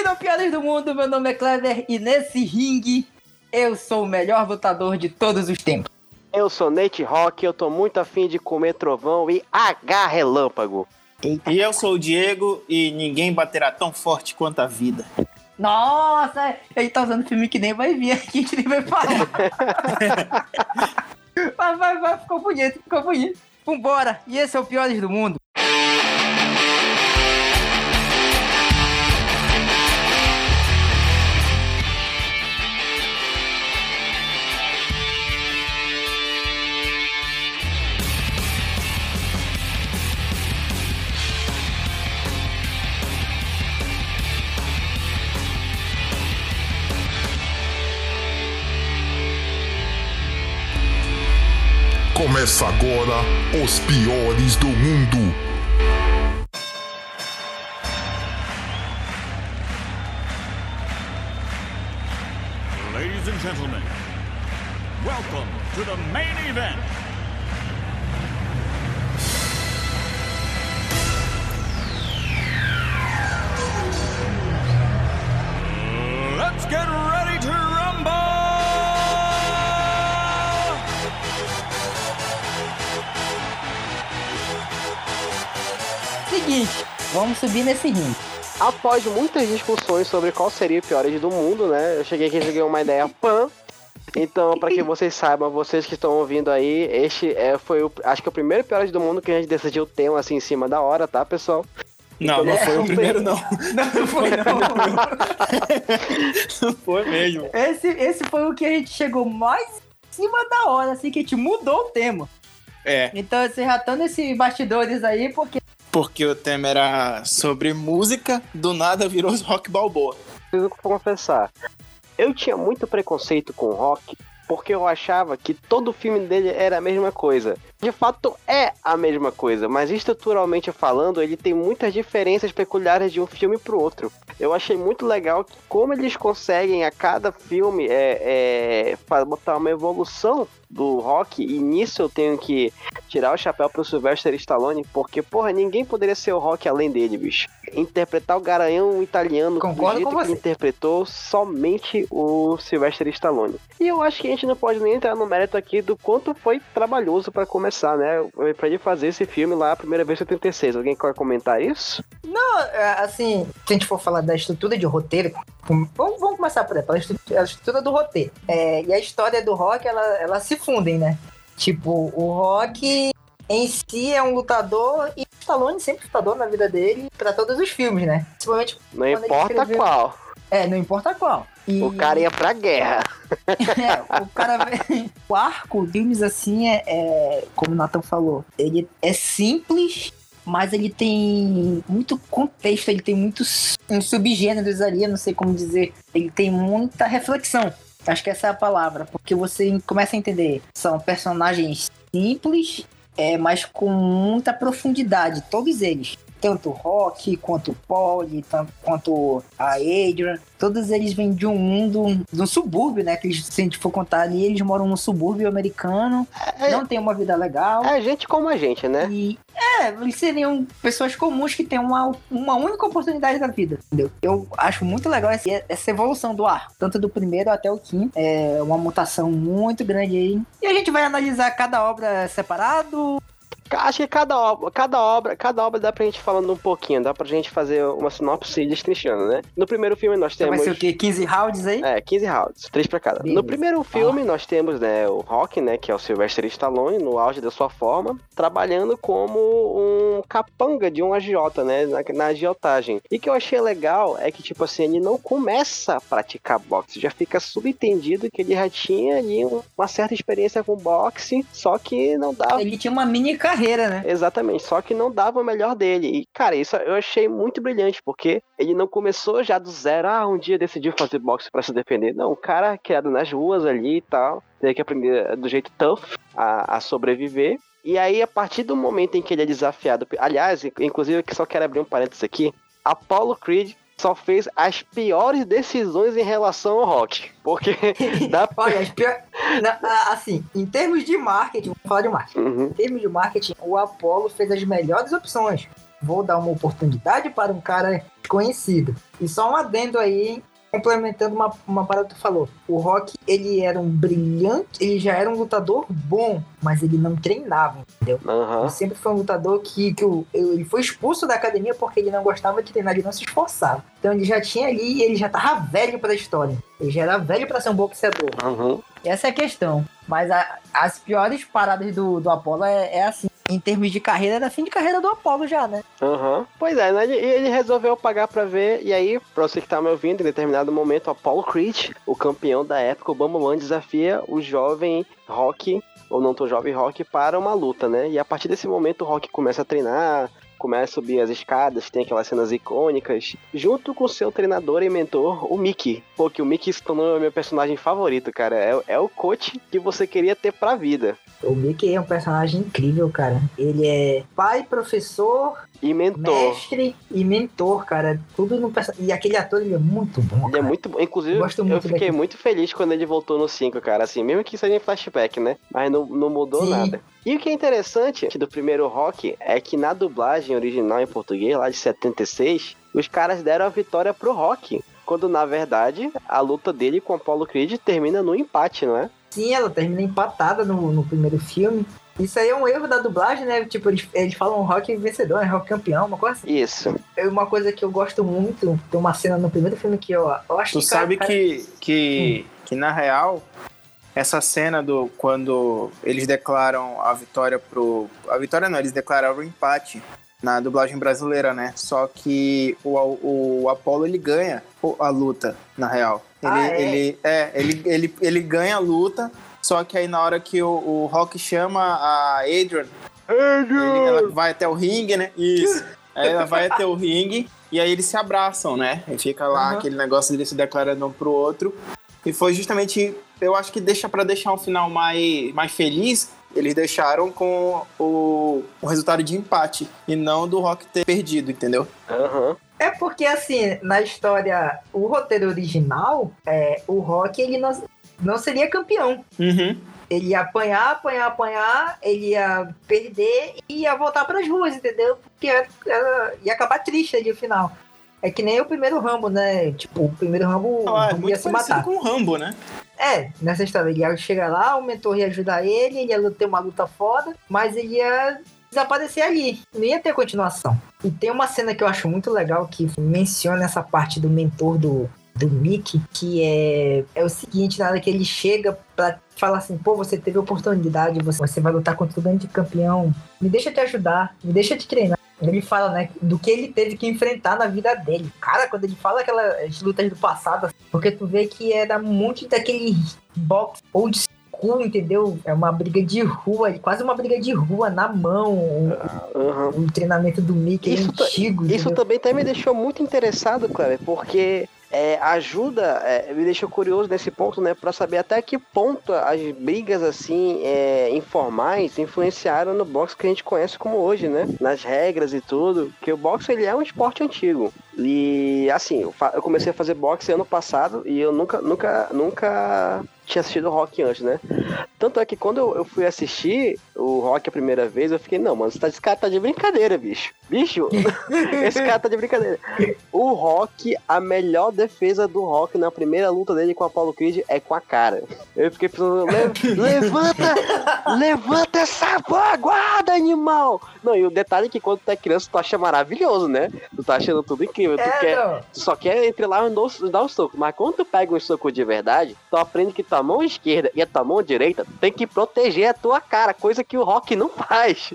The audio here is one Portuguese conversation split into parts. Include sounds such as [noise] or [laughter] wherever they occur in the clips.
Bem-vindo ao Piadas do Mundo, meu nome é Clever e nesse ringue eu sou o melhor lutador de todos os tempos. Eu sou Nate Rock, eu tô muito afim de comer trovão e H relâmpago. Eita. E eu sou o Diego e ninguém baterá tão forte quanto a vida. Nossa, ele tá usando filme que nem vai vir aqui, que nem vai falar. [laughs] vai, vai, vai, ficou bonito, ficou bonito. Vambora, e esse é o Piores do Mundo. Começa agora os piores do mundo. Ladies and gentlemen, welcome to the main event. Let's get ready Seguinte, vamos subir nesse ringue. Após muitas discussões sobre qual seria o pior do mundo, né? Eu cheguei aqui e cheguei uma ideia pan. Então, para que vocês saibam, vocês que estão ouvindo aí, este é, foi o, acho que é o primeiro pior do mundo que a gente decidiu ter um assim em cima da hora, tá, pessoal? Não, não foi o primeiro, não. Não foi, não. Não foi mesmo. Esse, esse foi o que a gente chegou mais em cima da hora, assim, que a gente mudou o tema. É, Então, você já tá nesses bastidores aí, porque porque o tema era sobre música, do nada virou [laughs] rock balboa. Preciso confessar. Eu tinha muito preconceito com rock porque eu achava que todo filme dele era a mesma coisa. De fato, é a mesma coisa, mas estruturalmente falando, ele tem muitas diferenças peculiares de um filme pro outro. Eu achei muito legal que como eles conseguem a cada filme é, é, botar uma evolução do rock, e nisso eu tenho que tirar o chapéu pro Sylvester Stallone, porque, porra, ninguém poderia ser o rock além dele, bicho. Interpretar o garanhão italiano Concordo do jeito com que interpretou somente o Sylvester Stallone. E eu acho que a gente não pode nem entrar no mérito aqui do quanto foi trabalhoso pra começar, né? Pra ele fazer esse filme lá a primeira vez em 76. Alguém quer comentar isso? Não, é, assim, se a gente for falar da estrutura de roteiro, vamos, vamos começar por aí, pela estrutura, a estrutura do roteiro. É, e a história do rock, ela, ela se fundem, né? Tipo, o rock em si é um lutador e o Stallone sempre lutador na vida dele pra todos os filmes, né? Principalmente, Não importa escreveu- qual. é, não importa qual. E- O cara ia pra guerra. [laughs] É, o cara O arco, filmes assim, é, é, como o Nathan falou, ele é simples, mas ele tem muito contexto, ele tem muitos subgêneros ali, não sei como dizer. Ele tem muita reflexão. Acho que essa é a palavra, porque você começa a entender. São personagens simples, é, mas com muita profundidade, todos eles. Tanto o Rock, quanto o Polly, tanto quanto a Adrian. Todos eles vêm de um mundo, de um subúrbio, né? Que eles, se a gente for contar ali, eles moram num subúrbio americano, É, não tem uma vida legal. é gente como a gente, né? E é, eles seriam pessoas comuns que têm uma, uma única oportunidade da vida, entendeu? Eu acho muito legal essa, essa evolução do ar, tanto do primeiro até o quinto. É uma mutação muito grande aí. E a gente vai analisar cada obra separado. Acho que cada obra, cada obra, cada obra dá pra gente falando um pouquinho, dá pra gente fazer uma sinopse destrinchando, né? No primeiro filme nós Então vai temos ser o quê? 15 rounds aí? É, 15 rounds, três pra cada. Beleza. No primeiro filme, nós temos, né, o Rock, né, que é o Sylvester Stallone, no auge da sua forma, trabalhando como um capanga de um agiota, né, na, na agiotagem. E que eu achei legal é que, tipo assim, ele não começa a praticar boxe, já fica subentendido que ele já tinha ali um- uma certa experiência com boxe, só que não dava Ele tinha uma mini carreira, né? Exatamente, só que não dava o melhor dele. E, cara, isso eu achei muito brilhante, porque ele não começou já do zero, ah, um dia decidiu fazer boxe pra se defender. Não, o cara criado nas ruas ali e tal, teve que aprender do jeito tough a, a sobreviver. E aí, a partir do momento em que ele é desafiado, aliás, inclusive, eu só quero abrir um parênteses aqui, Apollo Creed só fez as piores decisões em relação ao rock. Porque [laughs] dá. Olha, as pior... Assim, em termos de marketing, vamos falar de marketing. Uhum. Em termos de marketing, o Apollo fez as melhores opções. vou dar uma oportunidade para um cara desconhecido. E só um adendo aí, complementando uma, uma parada que tu falou. O Rock, ele era um brilhante, ele já era um lutador bom, mas ele não treinava, entendeu? Aham. Ele sempre foi um lutador que, que o- ele foi expulso da academia porque ele não gostava de treinar, ele não se esforçava. Então ele já tinha ali, ele já tava velho pra história. Ele já era velho pra ser um boxeador. Uhum. Essa é a questão. Mas a- as piores paradas do, do Apollo é, é assim. Em termos de carreira, era fim de carreira do Apollo já, né? Aham. Pois é, né? Ele, ele resolveu pagar pra ver, e aí, pra você que tá me ouvindo, em determinado momento, o Apollo Creed, o campeão da época, o Bambulan desafia o jovem Rock, ou não tão jovem Rock, para uma luta, né? E a partir desse momento o Rock começa a treinar, começa a subir as escadas, tem aquelas cenas icônicas, junto com seu treinador e mentor, o Mickey. Pô, que o Mickey se tornou meu personagem favorito, cara. É, é o coach que você queria ter pra vida. O Mickey é um personagem incrível, cara. Ele é pai, professor, E mentor. mestre e mentor, cara. Tudo no. E aquele ator, ele é muito bom, Ele é cara. muito bom. Inclusive, Eu gosto eu muito fiquei muito feliz quando ele voltou no 5, cara. Assim, mesmo que seja em flashback, né? Mas não, não mudou Sim. nada. E o que é interessante do primeiro rock é que na dublagem original em português, lá de 76, os caras deram a vitória pro rock. Quando na verdade a luta dele com o Apollo Creed termina no empate, não é? Sim, ela termina empatada no, no primeiro filme. Isso aí é um erro da dublagem, né? Tipo, eles, eles falam rock vencedor, né? rock campeão, uma coisa assim. Isso. É uma coisa que eu gosto muito. Tem uma cena no primeiro filme que eu, eu acho Tu que. cara- sabe cara- que, que, que na real, essa cena do quando eles declaram a vitória pro. A vitória não, eles declararam o empate na dublagem brasileira, né? Só que o, o Apollo ele ganha o- a luta, na real. Ele, Ah, é? ele, é, ele, ele, ele ganha a luta, só que aí na hora que o, o Rock chama a Adrian, ele- ela vai até o ringue, né? Isso. Aí ela vai até o ringue e aí eles se abraçam, né? E fica lá Uhum. aquele negócio de se declarando um pro outro. E foi justamente, eu acho que deixa para deixar um final mais, mais feliz, eles deixaram com o, o resultado de empate e não do Rock ter perdido, entendeu? Aham. É porque, assim, na história, o roteiro original, é, o Rock, ele não, não seria campeão. Uhum. Ele ia apanhar, apanhar, apanhar, ele ia perder e ia voltar pras ruas, entendeu? Porque era- ia acabar triste ali no final. É que nem o primeiro Rambo, né? Tipo, o primeiro Rambo, Ah, é ia muito se parecido matar. com o Rambo, né? É, nessa história, ele ia chegar lá, o mentor ia ajudar ele, ele ia ter uma luta foda, mas ele ia desaparecer ali. Não ia ter continuação. E tem uma cena que eu acho muito legal que menciona essa parte do mentor do, do Mickey, que é, é o seguinte, na hora que ele chega pra falar assim, pô, você teve oportunidade, você, você vai lutar contra o grande campeão, me deixa te ajudar, me deixa te treinar. Ele fala, né, do que ele teve que enfrentar na vida dele. Cara, quando ele fala aquelas lutas do passado, porque tu vê que era um monte daquele box old school, entendeu? É uma briga de rua, quase uma briga de rua na mão. O, Aham. o treinamento do Mickey é Isso tá- antigo, Isso entendeu? também até me deixou muito interessado, Cleber, porque é, ajuda, é, me deixou curioso nesse ponto, né, para saber até que ponto as brigas assim é, informais influenciaram no boxe que a gente conhece como hoje, né, nas regras e tudo, que o boxe ele é um esporte antigo e assim eu, eu comecei a fazer boxe ano passado e eu nunca, nunca, nunca tinha assistido rock antes, né? Tanto é que quando eu, eu fui assistir o rock a primeira vez, eu fiquei, não, mano, esse tá- esse cara tá de brincadeira, bicho. Bicho, [laughs] esse cara tá de brincadeira. O Rock, a melhor defesa do Rock na primeira luta dele com a Apollo Creed é com a cara. Eu fiquei pensando, "Le- [laughs] levanta, levanta essa guarda, animal! Não, e o detalhe é que quando tu é criança, tu acha maravilhoso, né? Tu tá achando tudo incrível. Tu, É, quer, não. tu só quer entre lá e dar- dar um soco. Mas quando tu pega um soco de verdade, tu aprende que tua mão esquerda e a tua mão direita tem que proteger a tua cara, coisa que o Rock não faz.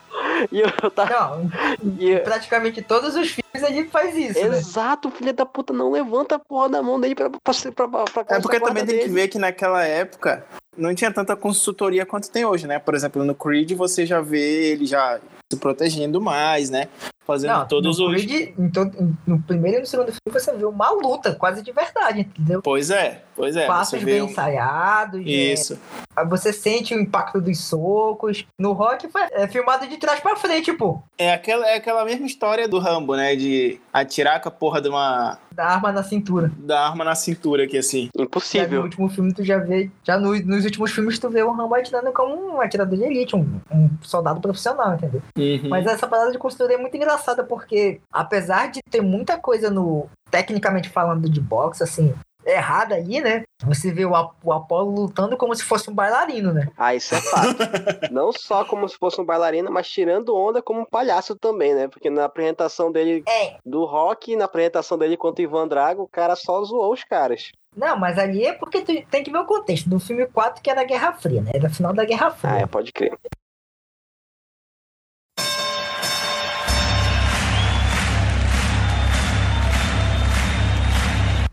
E eu tava. Não, e eu- praticamente todos os filmes a gente faz isso, né? Exato, filho da puta, não levanta a porra da mão dele pra, pra, pra, pra, É porque também tem que ver que naquela época não tinha tanta consultoria quanto tem hoje, né? Por exemplo, no Creed você já vê ele já se protegendo mais, né? Fazendo Não, todos no os. Creed, em todo- no primeiro e no segundo filme você vê uma luta quase de verdade, entendeu? Pois é, pois é. Passos bem um... ensaiados, é, Isso. você sente o impacto dos socos. No Rock foi é filmado de trás pra frente, pô. É aquela, é aquela mesma história do Rambo, né? De atirar com a porra de uma. Da arma na cintura. da arma na cintura aqui, assim. Já no Impossível. último filme tu já vê. Já no- nos últimos filmes tu vê o Rambo atirando como um atirador de elite, um, um soldado profissional, entendeu? Uhum. Mas essa parada de construir é muito engraçada. engraçada porque, apesar de ter muita coisa no. Tecnicamente falando de boxe, assim, errada aí, né? Você vê o, Ap- o Apollo lutando como se fosse um bailarino, né? Ah, isso é fato. [laughs] Não só como se fosse um bailarino, mas tirando onda como um palhaço também, né? Porque na apresentação dele É. do rock, na apresentação dele contra o Ivan Drago, o cara só zoou os caras. Não, mas ali é porque tu tem que ver o contexto. Do filme 4, que era a Guerra Fria, né? Era a final da Guerra Fria. Ah, é, pode crer.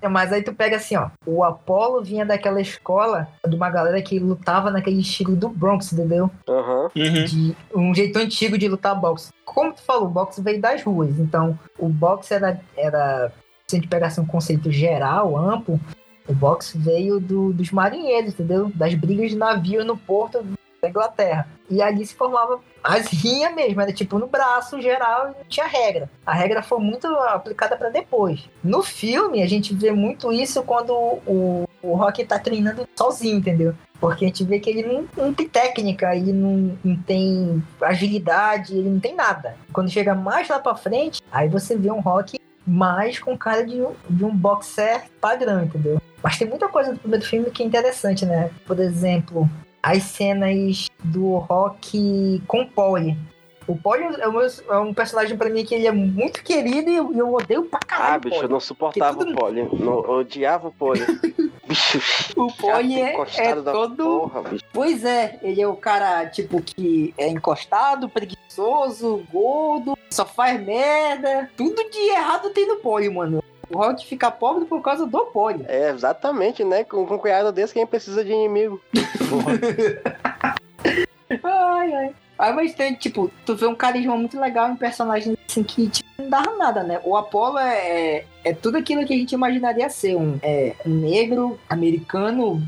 Mas aí tu pega assim, ó. O Apollo vinha daquela escola de uma galera que lutava naquele estilo do Bronx, entendeu? Uhum. De um jeito antigo de lutar boxe. Como tu falou, o boxe veio das ruas. Então, o boxe era. era se a gente pegasse um conceito geral, amplo, o boxe veio do- dos marinheiros, entendeu? Das brigas de navio no porto da Inglaterra. E ali se formava as rinhas mesmo, era tipo no braço geral e não tinha regra. A regra foi muito aplicada para depois. No filme, a gente vê muito isso quando o, o Rock tá treinando sozinho, entendeu? Porque a gente vê que ele não, não tem técnica, ele não, não tem agilidade, ele não tem nada. Quando chega mais lá pra frente, aí você vê um Rock mais com cara de, um- de um boxer padrão, entendeu? Mas tem muita coisa do primeiro filme que é interessante, né? Por exemplo, as cenas do Rock com o Polly. O Polly é, meu- é um personagem pra mim que ele é muito querido e eu, eu odeio pra caralho. Ah, o bicho, eu Polly. não suportava Porque o Poli. Não, eu odiava o Poli. [laughs] bicho, O Polly é, é todo. Porra, bicho. Pois é, ele é o cara, tipo, que é encostado, preguiçoso, gordo, só faz merda. Tudo de errado tem no Polly, mano. O Rock fica pobre por causa do Polly. É, exatamente, né? Com, com um cunhado desse, quem precisa de inimigo? [laughs] Ai, ai. Aí, mas tem, tipo, tu vê um carisma muito legal em personagens assim que tipo, não dava nada, né? O Apollo é, é tudo aquilo que a gente imaginaria ser. Um, é, um negro, americano,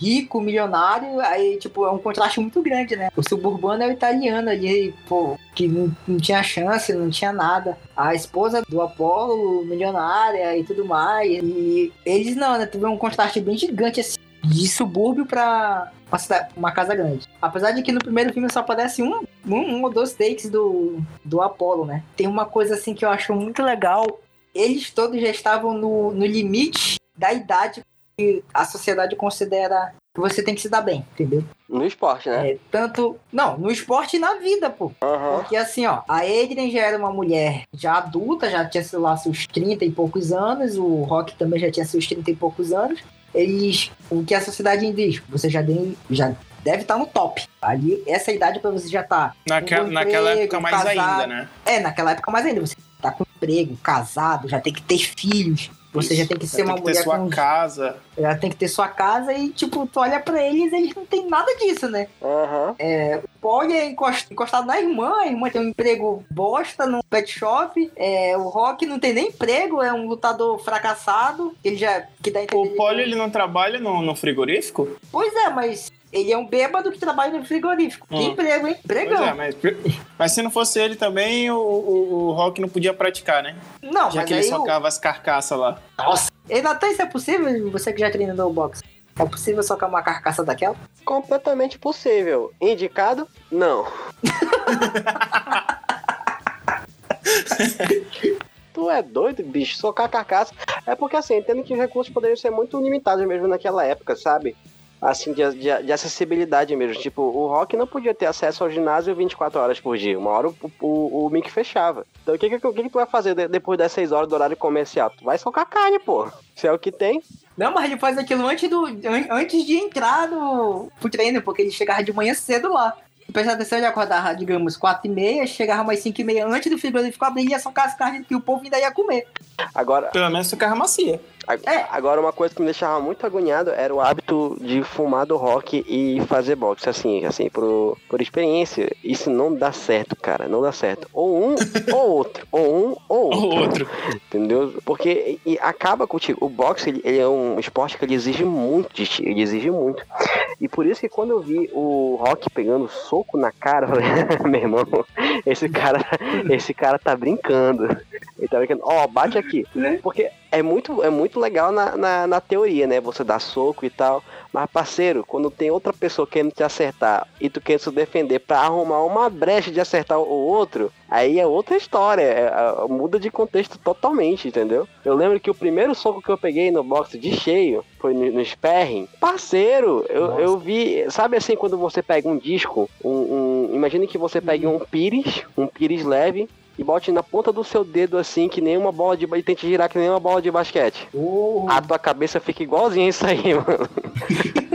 rico, milionário. Aí, tipo, é um contraste muito grande, né? O suburbano é o italiano ali, pô, que não, não tinha chance, não tinha nada. A esposa do Apollo, milionária e tudo mais. E eles não, né? Tu vê um contraste bem gigante, assim, de subúrbio pra uma, cida- uma casa grande. Apesar de que no primeiro filme só aparece um, um, um ou dois takes do, do Apollo, né? Tem uma coisa assim que eu acho muito legal. Eles todos já estavam no, no limite da idade que a sociedade considera que você tem que se dar bem, entendeu? No esporte, né? É, tanto. Não, no esporte e na vida, pô. Aham. Porque assim, ó, a Adrian já era uma mulher já adulta, já tinha, sei lá, seus 30 e poucos anos, o Rock também já tinha seus 30 e poucos anos. Eles, o que a sociedade diz, você já, tem, já deve estar no top. Ali, essa idade pra você já tá. Naquela, Um naquela emprego, época mais casado. ainda, né? É, naquela época mais ainda, você tá com emprego, casado, já tem que ter filhos. Você já tem que ser Tem uma que ter mulher sua com. casa. Já tem que ter sua casa e, tipo, tu olha pra eles, eles não tem nada disso, né? Aham. O Paul é encost- encostado na irmã, a irmã tem um emprego bosta no pet shop. É, o Rock não tem nem emprego, é um lutador fracassado. Ele já. Que dá O Polly, ele não trabalha no, no frigorífico? Pois é, mas ele é um bêbado que trabalha no frigorífico. Que Hum. emprego, hein? Pois Empregão. é, mas, mas se não fosse ele também, o, o, o Rock não podia praticar, né? Não, Já mas que ele socava as carcaças lá. Nossa. E Natan, isso é possível? Você que já treinou boxe. É possível socar uma carcaça daquela? Completamente possível. Indicado? Não. [laughs] tu é doido, bicho? Socar carcaça. É porque assim, entendo que os recursos poderiam ser muito limitados mesmo naquela época, sabe? Assim, de, de, de acessibilidade mesmo. Tipo, o Rock não podia ter acesso ao ginásio 24 horas por dia. Uma hora o, o, o Mick fechava. Então o que, que, o que, que tu vai fazer de- depois das 6 horas do horário comercial? Tu vai socar carne, pô. Se é o que tem. Não, mas ele faz aquilo antes, do, an- antes de entrar no, pro treino, porque ele chegava de manhã cedo lá. Prestar atenção, ele acordava, digamos, 4 e meia, chegava mais 5 e meia antes do frigorífico abrir, ia socar as carnes que o povo ainda ia comer. Agora, Pelo menos socava macia. É. Agora, uma coisa que me deixava muito agoniado era o hábito de fumar do rock e fazer boxe. Assim, assim, por, por experiência, isso não dá certo, cara. Não dá certo. Ou um ou outro. Ou um ou outro. O outro. Entendeu? Porque e acaba contigo. O boxe, ele, ele é um esporte que ele exige muito de ti. Ele exige muito. E por isso que quando eu vi o Rock pegando soco na cara, eu falei, [laughs] meu irmão, esse cara, esse cara tá brincando. Ele tá brincando, ó, bate aqui. Né? Porque é muito, é muito legal na, na, na teoria, né? Você dá soco e tal. Mas, parceiro, quando tem outra pessoa querendo te acertar e tu quer se defender pra arrumar uma brecha de acertar o outro, aí é outra história. é- é- muda de contexto totalmente, entendeu? Eu lembro que o primeiro soco que eu peguei no boxe de cheio foi no, no sparring. Parceiro, eu, Nossa. eu vi. Sabe assim, quando você pega um disco, um, um, imagine que você pegue um pires, um pires leve. E bote na ponta do seu dedo assim, que nem uma bola de. E tente girar que nem uma bola de basquete. Oh, A tua cabeça fica igualzinha isso aí, [laughs] mano. [laughs]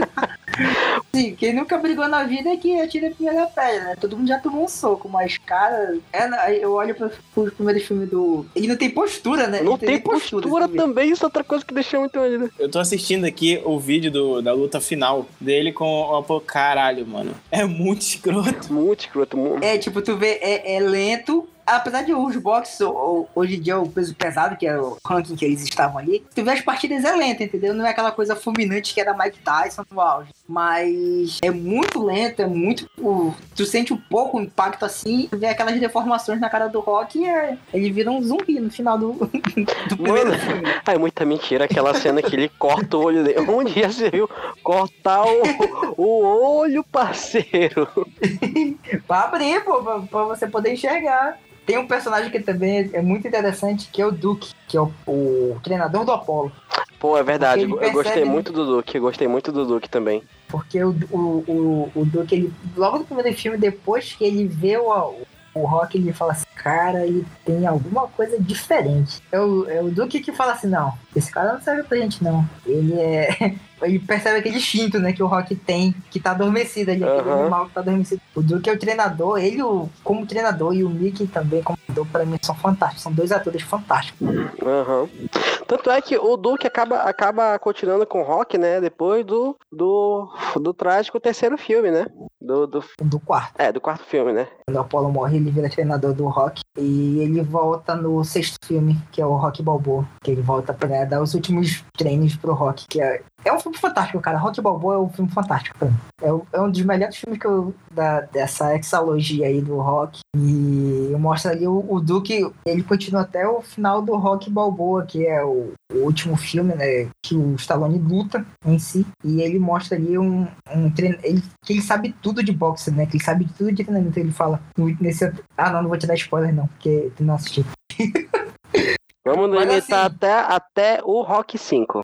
sim, quem nunca brigou na vida é que atira a primeira pedra, né? Todo mundo já tomou um soco, mas, cara, é, eu olho para os primeiros filmes do. Ele não tem postura, né? Não tem nem postura filme. também, isso é outra coisa que deixou muito doido. Eu tô assistindo aqui o vídeo do- da luta final dele com o Apollo. Caralho, mano. É muito escroto. Muito escroto. mu- É, tipo, tu vê, é, é lento. Apesar de os boxes, hoje em dia, o peso pesado, que é o ranking que eles estavam ali, tu vê as partidas é lenta, entendeu? Não é aquela coisa fulminante que era Mike Tyson no auge. Mas é muito lento, é muito. tu sente um pouco o impacto assim, tu vê aquelas deformações na cara do Rock e é, ele vira um zumbi no final do, [laughs] do primeiro filme. Ai, muita mentira aquela cena que ele corta o olho dele. Onde já você viu cortar o, o olho, parceiro? [laughs] Pra abrir, pô, pra, pra você poder enxergar. Tem um personagem que também é muito interessante, que é o Duke, que é o, o treinador do Apollo. Pô, é verdade. Eu gostei muito do Duke. Eu gostei muito do Duke também. Porque o, o, o, o Duke, ele, logo no primeiro filme, depois que ele vê o, o Rock, ele fala assim, cara, ele tem alguma coisa diferente. É o, é o Duke que fala assim, não, esse cara não serve pra gente, não. Ele é... Ele percebe aquele instinto, né, que o Rock tem, que tá adormecido ali, aquele Aham. animal que tá adormecido. O Duke é o treinador, ele o, como treinador e o Mickey também como treinador, pra mim, são fantásticos. São dois atores fantásticos. Aham. Tanto é que o Duke acaba, acaba continuando com o Rock, né? Depois do, do, do trágico terceiro filme, né? Do, do, Do quarto. é, do quarto filme, né? Quando o Apollo morre, ele vira treinador do Rock. E ele volta no sexto filme, que é o Rock Balboa. Que ele volta pra dar os últimos treinos pro Rock. Que é, é um filme fantástico, cara. Rock Balboa é um filme fantástico. É, o- é um dos melhores filmes que eu, da, dessa exalogia aí do Rock. E mostra ali o, o Duke, ele continua até o final do Rock Balboa, que é o, o último filme, né? Que o Stallone luta em si. E ele mostra ali um, um treino. Ele, que ele sabe tudo de boxe, né? Que ele sabe tudo de treinamento. Ele fala nesse. Ah, não, não vou te dar spoiler, não, porque tu não assistiu. Vamos limitar assim- até, até o Rock 5.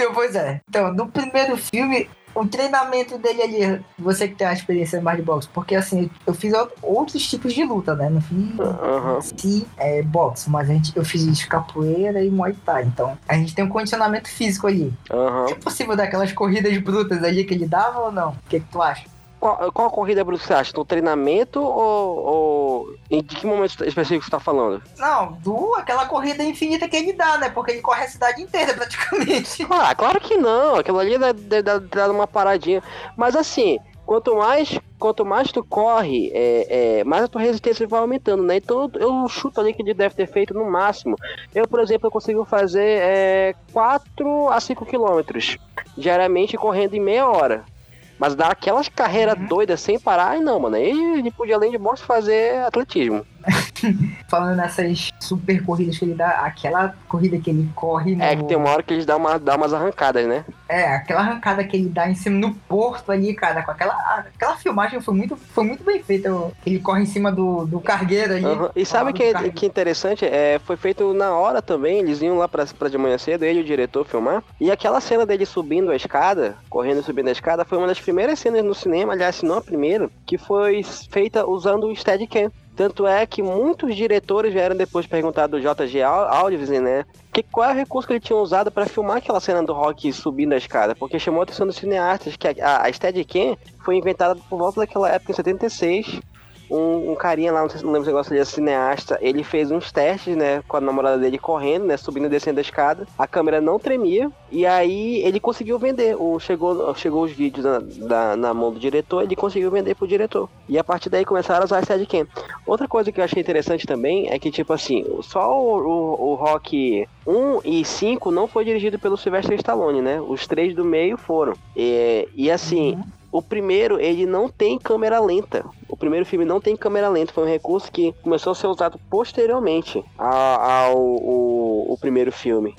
Então, pois é. Então, no primeiro filme, o treinamento dele ali, você que tem a experiência mais de boxe, porque assim, eu fiz out- outros tipos de luta, né? Não fiz se é, boxe, mas a gente, eu fiz capoeira e muay thai. Então, a gente tem um condicionamento físico ali. Aham. É possível dar aquelas corridas brutas ali que ele dava ou não? O que, que tu acha? Qual, qual a corrida você acha? No treinamento ou, ou. Em de que momento específico você tá falando? Não, do aquela corrida infinita que ele dá, né? Porque ele corre a cidade inteira [laughs] praticamente. Ah, claro que não. Aquilo ali deve dar uma paradinha. Mas assim, quanto mais, quanto mais tu corre, é, é, mais a tua resistência vai aumentando, né? Então eu, eu chuto ali que ele deve ter feito no máximo. Eu, por exemplo, eu consigo fazer é, 4 a 5 quilômetros diariamente correndo em meia hora. Mas dar aquelas carreiras Uhum. doidas sem parar, não, mano. Aí ele podia, além de boxe, fazer atletismo. [laughs] Falando nessas super corridas que ele dá, aquela corrida que ele corre no... É que tem uma hora que eles dão, uma, dão umas arrancadas, né? É, aquela arrancada que ele dá em cima no porto ali, cara, com aquela, aquela filmagem foi muito, foi muito bem feita. Ele corre em cima do, do cargueiro ali. Aham. E sabe que, cargueiro. que interessante? É, foi feito na hora também, eles iam lá pra, pra de manhã cedo, ele e o diretor filmar. E aquela cena dele subindo a escada, correndo e subindo a escada, foi uma das primeiras cenas no cinema, aliás, se não a primeira, que foi feita usando o Steadicam. Tanto é que muitos diretores vieram depois perguntar do JG Al- Alves, né? Que qual é o recurso que ele tinha usado para filmar aquela cena do Rock subindo a escada? Porque chamou a atenção dos cineastas que a, a, a Steadicam foi inventada por volta daquela época, em 76, um, um carinha lá, não, sei, se- não lembro se o negócio ele é cineasta, ele fez uns testes, né, com a namorada dele correndo, né, subindo e descendo a escada. A câmera não tremia e aí ele conseguiu vender. O, chegou, chegou os vídeos na, da- na mão do diretor, ele conseguiu vender pro diretor. E a partir daí começaram a usar a Steadicam. Outra coisa que eu achei interessante também é que, tipo assim, só o, o, o Rock 1 e 5 não foi dirigido pelo Sylvester Stallone, né? Os três do meio foram. E, e assim, Uhum. O primeiro, ele não tem câmera lenta. O primeiro filme não tem câmera lenta, foi um recurso que começou a ser usado posteriormente ao, ao, ao primeiro filme.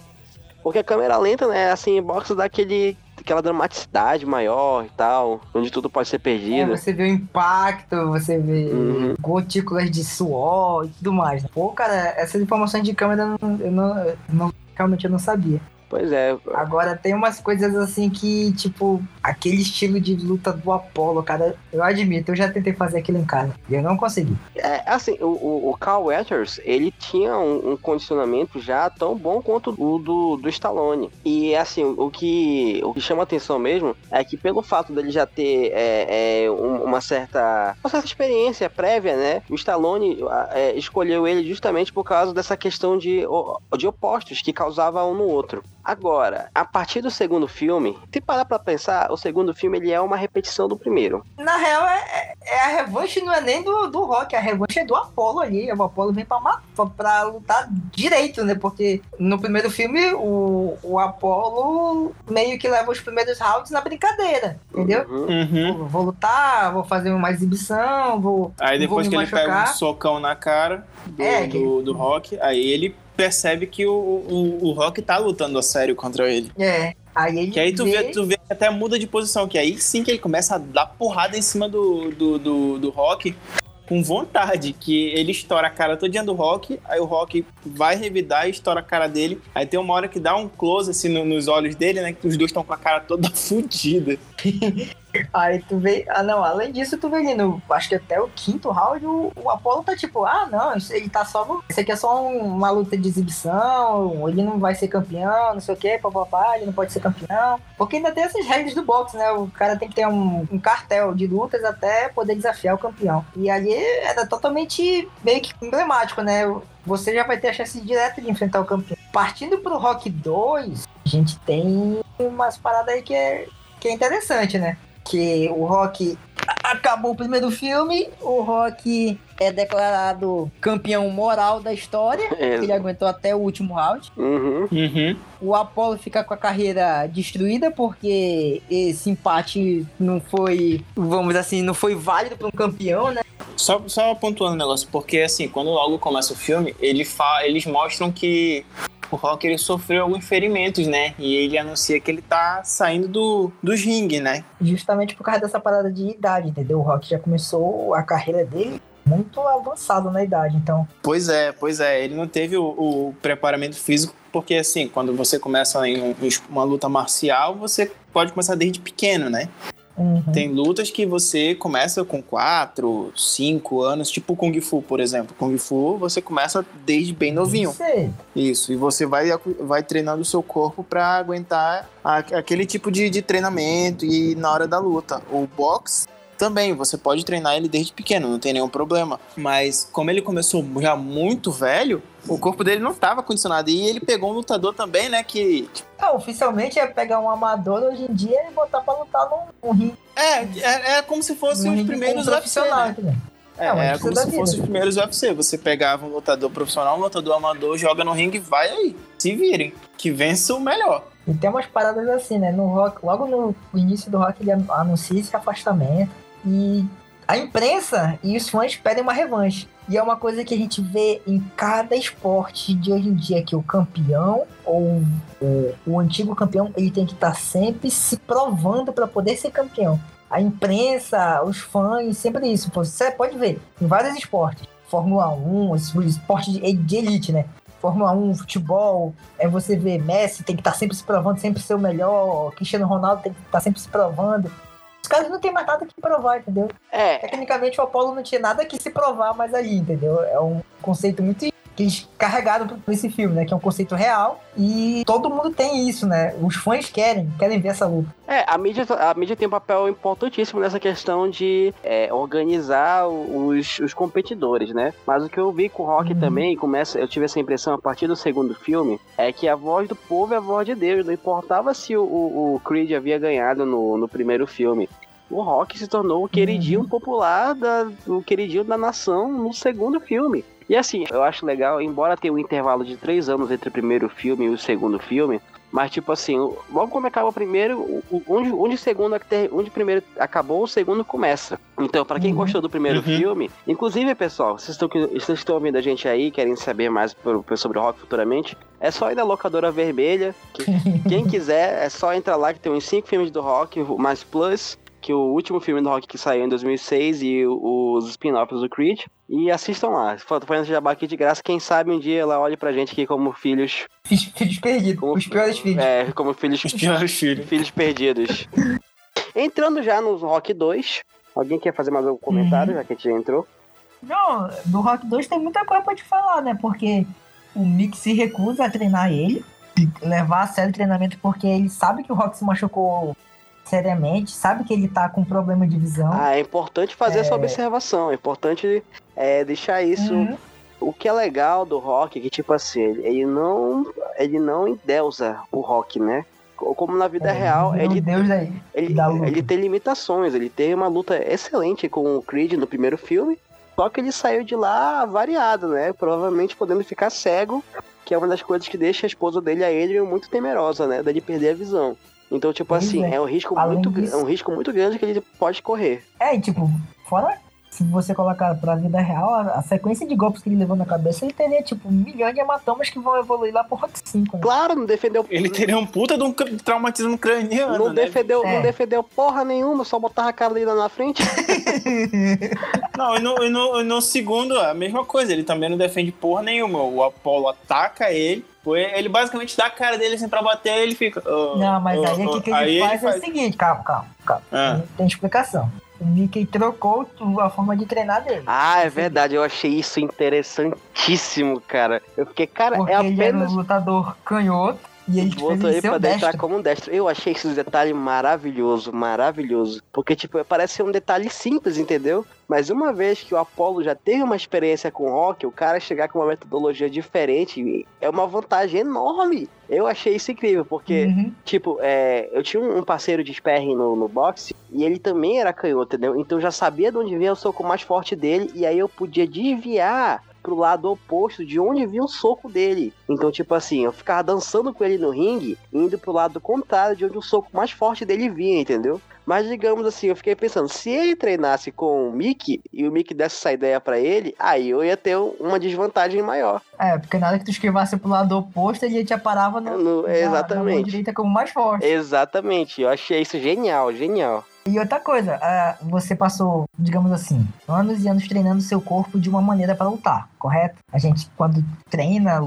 Porque a câmera lenta, né, assim, box dá aquele, aquela dramaticidade maior e tal, onde tudo pode ser É, perdido. você vê o impacto, você vê Uhum. gotículas de suor e tudo mais. Pô, cara, essas informações de câmera eu não, eu não- realmente eu não sabia. Pois é, Agora tem umas coisas assim que, tipo, aquele estilo de luta do Apollo, cara, eu admito, eu já tentei fazer aquilo em casa e eu não consegui. É, assim, o, o, o Carl Weathers, ele tinha um, um condicionamento já tão bom quanto o do, do Stallone. E, assim, o que, o que chama atenção mesmo é que pelo fato dele já ter é, é, um- uma, certa, uma certa experiência prévia, né? O Stallone é, escolheu ele justamente por causa dessa questão de, de opostos que causava um no outro. Agora, a partir do segundo filme, se parar pra pensar, o segundo filme ele é uma repetição do primeiro. Na real, é, é- é a revanche não é nem do, do Rock, a revanche é do Apollo ali. O Apollo vem pra, pra, pra lutar direito, né? Porque no primeiro filme, o, o Apollo meio que leva os primeiros rounds na brincadeira, entendeu? Uhum. Uhum. Vou, vou lutar, vou fazer uma exibição, vou. Aí depois vou que ele pega um machucar. socão na cara do, É, que- do, do Rock, aí ele percebe que o, o, o Rock tá lutando a sério contra ele. É. Aí ele Que aí tu vê, vê, tu vê que até muda de posição, que aí sim que ele começa a dar porrada em cima do, do, do, do Rock com vontade, que ele estoura a cara todinha do Rock, aí o Rock vai revidar e estoura a cara dele. Aí tem uma hora que dá um close assim no- nos olhos dele, né? Que os dois estão com a cara toda [laughs] fudida. Aí tu vê. Ah, não, além disso, tu vê ali no. Acho que até o quinto round, o, o Apollo tá tipo, ah, não, ele tá só. Isso aqui é só um- uma luta de exibição, ele não vai ser campeão, não sei o que, papapá, ele não pode ser campeão. Porque ainda tem essas regras do boxe, né? O cara tem que ter um, um cartel de lutas até poder desafiar o campeão. E ali era totalmente meio que emblemático, né? Você já vai ter a chance direta de enfrentar o campeão. Partindo pro Rock 2, a gente tem umas paradas aí que é, que é interessante, né? Que o Rock acabou o primeiro filme, o Rock é declarado campeão moral da história, [laughs] É. ele aguentou até o último round. Uhum. Uhum. O Apollo fica com a carreira destruída porque esse empate não foi, vamos assim, não foi válido para um campeão, né? Só, só pontuando um negócio, porque assim, quando logo começa o filme, ele fa eles mostram que o Rock ele sofreu alguns ferimentos, né? E ele anuncia que ele tá saindo do, dos ringue, né? Justamente por causa dessa parada de idade, entendeu? O Rock já começou a carreira dele muito avançado na idade, então Pois é, pois é. Ele não teve o, o preparamento físico, porque assim, quando você começa em um- uma luta marcial, você pode começar desde pequeno, né? Uhum. Tem lutas que você começa com 4, 5 anos, tipo Kung Fu, por exemplo. Kung Fu você começa desde bem novinho. Sei. Isso, e você vai, vai treinando o seu corpo pra aguentar a- aquele tipo de, de treinamento e na hora da luta. O box também, você pode treinar ele desde pequeno, não tem nenhum problema. Mas como ele começou já muito velho, o corpo dele não estava condicionado. E ele pegou um lutador também, né, que... Ah, oficialmente é pegar um amador hoje em dia e botar pra lutar num, num ringue, É, é, é como se fossem num os primeiros com um UFC, profissional, né? É, É, era isso como se vida. fossem os primeiros UFC. Você pegava um lutador profissional, um lutador amador, joga no ringue e vai aí. Se virem. Que vença o melhor. E tem umas paradas assim, né? No rock, logo no início do rock ele anuncia esse afastamento. E a imprensa e os fãs pedem uma revanche. E é uma coisa que a gente vê em cada esporte de hoje em dia, que o campeão ou o, o antigo campeão, ele tem que estar sempre se provando para poder ser campeão. A imprensa, os fãs, sempre isso. Você pode ver em vários esportes. Fórmula 1, esse esporte de, de elite, né? Fórmula 1, futebol, é você vê Messi tem que estar sempre se provando, sempre ser o melhor, Cristiano Ronaldo tem que estar sempre se provando. Os caras não tem mais nada que provar, entendeu? É, Tecnicamente o Apollo não tinha nada que se provar mais ali, entendeu? É um conceito muito que eles carregaram pra esse filme, né? Que é um conceito real e todo mundo tem isso, né? Os fãs querem, querem ver essa luta. É, a mídia, a mídia tem um papel importantíssimo nessa questão de é, organizar os, os competidores, né? Mas o que eu vi com o Rock Uhum. também, começa, eu tive essa impressão a partir do segundo filme, é que a voz do povo é a voz de Deus. Não importava se o, o, o Creed havia ganhado no, no primeiro filme. O Rock se tornou o queridinho popular, da, o queridinho da nação no segundo filme. E assim, eu acho legal, embora tenha um intervalo de três anos entre o primeiro filme e o segundo filme, Mas, tipo assim, logo como acaba o primeiro, onde, onde o segundo, onde o primeiro acabou, o segundo começa. Então, pra quem Uhum. gostou do primeiro Uhum. filme, inclusive, pessoal, vocês estão, vocês estão ouvindo a gente aí, querem saber mais sobre o rock futuramente, é só ir na locadora vermelha. que- [laughs] quem quiser, é só entrar lá que tem uns 5 filmes do rock, mais Plus, que o último filme do rock que saiu em 2006 e os spin-offs do Creed. E assistam lá. Tô fazendo esse jabá aqui de graça. Quem sabe um dia ela olhe pra gente aqui como filhos. Filhos, filhos perdidos, Como, os piores filhos. É, como filhos, Os piores filhos. filhos perdidos. Entrando já no Rock 2. Alguém quer fazer mais algum comentário, Uhum. já que a gente já entrou? Não, do Rock 2 tem muita coisa pra te falar, né? Porque o Mick se recusa a treinar ele, levar a sério o treinamento, porque ele sabe que o Rock se machucou seriamente, sabe que ele tá com problema de visão. Ah, é importante fazer essa observação. É importante é, deixar isso. Uhum. O que é legal do rock é que, tipo assim, ele- não, ele não endeusa o rock, né? Co- Como na vida É, real, ele, Deus daí. ele, da ele tem limitações. Ele teve uma luta excelente com o Creed no primeiro filme, só que ele saiu de lá variado, né? Provavelmente podendo ficar cego, que é uma das coisas que deixa a esposa dele, a Adrian, muito temerosa, né? Dele perder a visão. Então, tipo Pois assim, é. é. um risco Além muito, disso- é um risco muito grande que ele pode correr. É, e tipo, fora se você colocar pra vida real, a, a sequência de golpes que ele levou na cabeça, ele teria, tipo, um milhão de hematomas que vão evoluir lá pro Rock 5. Né? Claro, não defendeu. Ele teria um puta de um traumatismo craniano. Não né? defendeu, É. não defendeu porra nenhuma, só botava a cara dele lá na frente. [laughs] Não, e no, e no, e no segundo, a mesma coisa. Ele também não defende porra nenhuma. O Apollo ataca ele. Foi- Ele basicamente dá a cara dele assim pra bater ele fica. "Ah, Não, mas ah, aí o ah." que, que Aí ele faz é o seguinte, calma, calma, calma. Ah. Tem explicação. O Mickey trocou a forma de treinar dele. Ah, é verdade, eu achei isso interessantíssimo, cara. Eu fiquei, cara, Porque é ele era apenas. um lutador canhoto e ele fez Botou ele ser pra destro. como um destro. Eu achei esse detalhe maravilhoso, maravilhoso. Porque, tipo, parece ser um detalhe simples, entendeu? Mas uma vez que o Apollo já teve uma experiência com o Rock, o cara chegar com uma metodologia diferente é uma vantagem enorme. Eu achei isso incrível, porque Uhum. Tipo, é, eu tinha um um parceiro de sparring no, no boxe e ele também era canhoto, entendeu? Então eu já sabia de onde vinha o soco mais forte dele e aí eu podia desviar pro lado oposto de onde vinha o soco dele. Então, tipo assim, eu ficava dançando com ele no ringue, indo pro lado contrário de onde o soco mais forte dele vinha, entendeu? Mas digamos assim, eu fiquei pensando, se ele treinasse com o Mickey e o Mickey desse essa ideia pra ele, aí eu ia ter uma desvantagem maior. É, porque na hora que tu esquivasse pro lado oposto, ele te aparava no, No- na- na exatamente. direita como mais forte. Exatamente, eu achei isso genial, genial. E outra coisa, você passou, digamos assim, anos e anos treinando seu corpo de uma maneira para lutar, correto? A gente, quando treina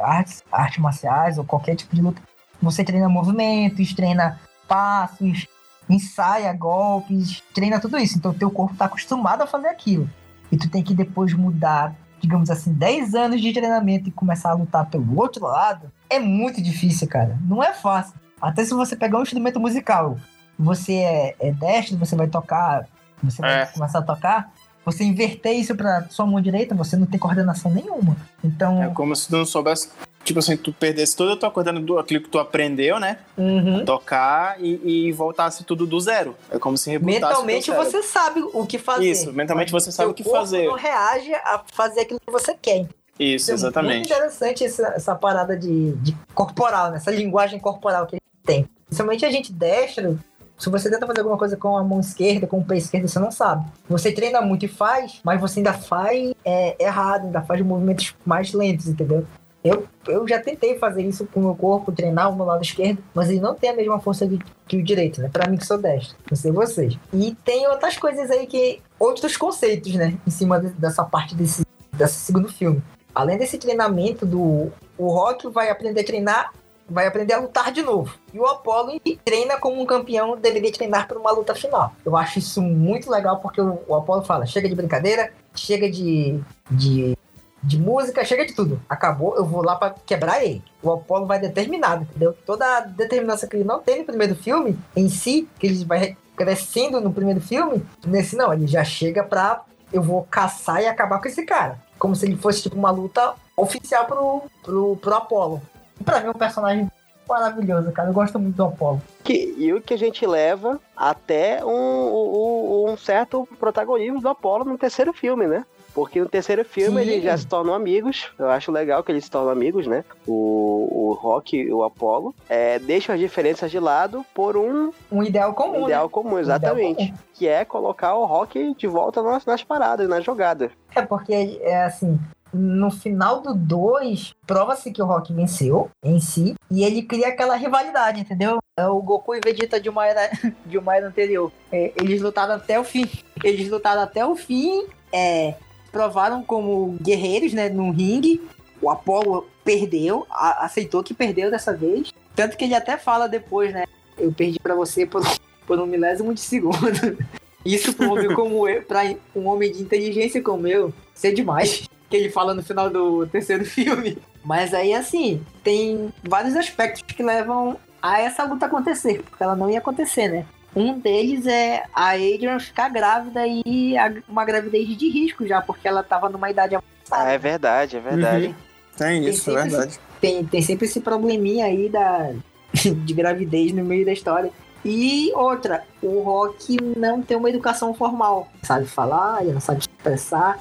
artes, artes marciais ou qualquer tipo de luta, você treina movimentos, treina passos, ensaia golpes, treina tudo isso. Então, teu corpo tá acostumado a fazer aquilo. E tu tem que depois mudar, digamos assim, 10 anos de treinamento e começar a lutar pelo outro lado. É muito difícil, cara. Não é fácil. Até se você pegar um instrumento musical, você é, é destro, você vai tocar, você vai É. começar a tocar, você inverter isso pra sua mão direita, você não tem coordenação nenhuma. Então, É como se tu não soubesse. Tipo assim, tu perdesse toda a tua coordenação aquilo que tu aprendeu, né? uhum. Tocar e, e voltasse tudo do zero. É como se rebutasse mentalmente você sabe o que fazer. Isso, mentalmente você sabe o que corpo fazer. não reage a fazer aquilo que você quer. Isso, É muito exatamente. interessante essa, essa parada de, de corporal, né? essa linguagem corporal que a gente tem. Principalmente a gente destro, se você tenta fazer alguma coisa com a mão esquerda, com o pé esquerdo, você não sabe. Você treina muito e faz, mas você ainda faz é, errado, ainda faz movimentos mais lentos, entendeu? Eu, eu já tentei fazer isso com o meu corpo, treinar o meu lado esquerdo, mas ele não tem a mesma força de- que o direito, né? Pra mim que sou destro, não sei vocês. E tem outras coisas aí que. outros conceitos, né? Em cima de- dessa parte desse, desse segundo filme. Além desse treinamento do. O Rock vai aprender a treinar, vai aprender a lutar de novo. E o Apollo treina como um campeão deveria treinar para uma luta final. Eu acho isso muito legal porque o, o Apollo fala: chega de brincadeira, chega de. de de música, chega de tudo. Acabou, eu vou lá pra quebrar ele. O Apollo vai determinado, entendeu? Toda a determinação que ele não tem no primeiro filme, em si, que ele vai crescendo no primeiro filme, nesse não, ele já chega pra eu vou caçar e acabar com esse cara. Como se ele fosse tipo uma luta oficial pro, pro, pro Apollo. Pra mim é um personagem maravilhoso, cara. Eu gosto muito do Apollo. Que, e o que a gente leva até um, um, um certo protagonismo do Apollo no terceiro filme, né? Porque no terceiro filme Sim. eles já se tornam amigos. Eu acho legal que eles se tornam amigos, né? O, o Rock e o Apollo. É, deixam as diferenças de lado por um Um ideal comum, ideal né? comum, ideal exatamente. comum. Que é colocar o Rock de volta nas, nas paradas, nas jogadas. É porque, é assim, no final do 2, prova-se que o Rock venceu em si, e ele cria aquela rivalidade, entendeu? É o Goku e Vegeta de uma era, [laughs] de uma era anterior. É, eles lutaram até o fim. Eles lutaram até o fim, é, provaram como guerreiros, né, no ringue. O Apollo perdeu, a- aceitou que perdeu dessa vez. Tanto que ele até fala depois, né? Eu perdi pra você por, [laughs] por um milésimo de segundo. [laughs] Isso pra um homem como eu, pra um homem de inteligência como eu, isso é demais. Que ele fala no final do terceiro [laughs] filme. Mas aí, assim, tem vários aspectos que levam a essa luta acontecer, porque ela não ia acontecer, né? Um deles é a Adrian ficar grávida e uma gravidez de risco já, porque ela tava numa idade Ah, avançada. é verdade, é verdade. Uhum. Tem isso, é verdade. tem, tem sempre esse probleminha aí da, [laughs] de gravidez no meio da história. E outra, o Rock não tem uma educação formal. Sabe falar, ele não sabe expressar.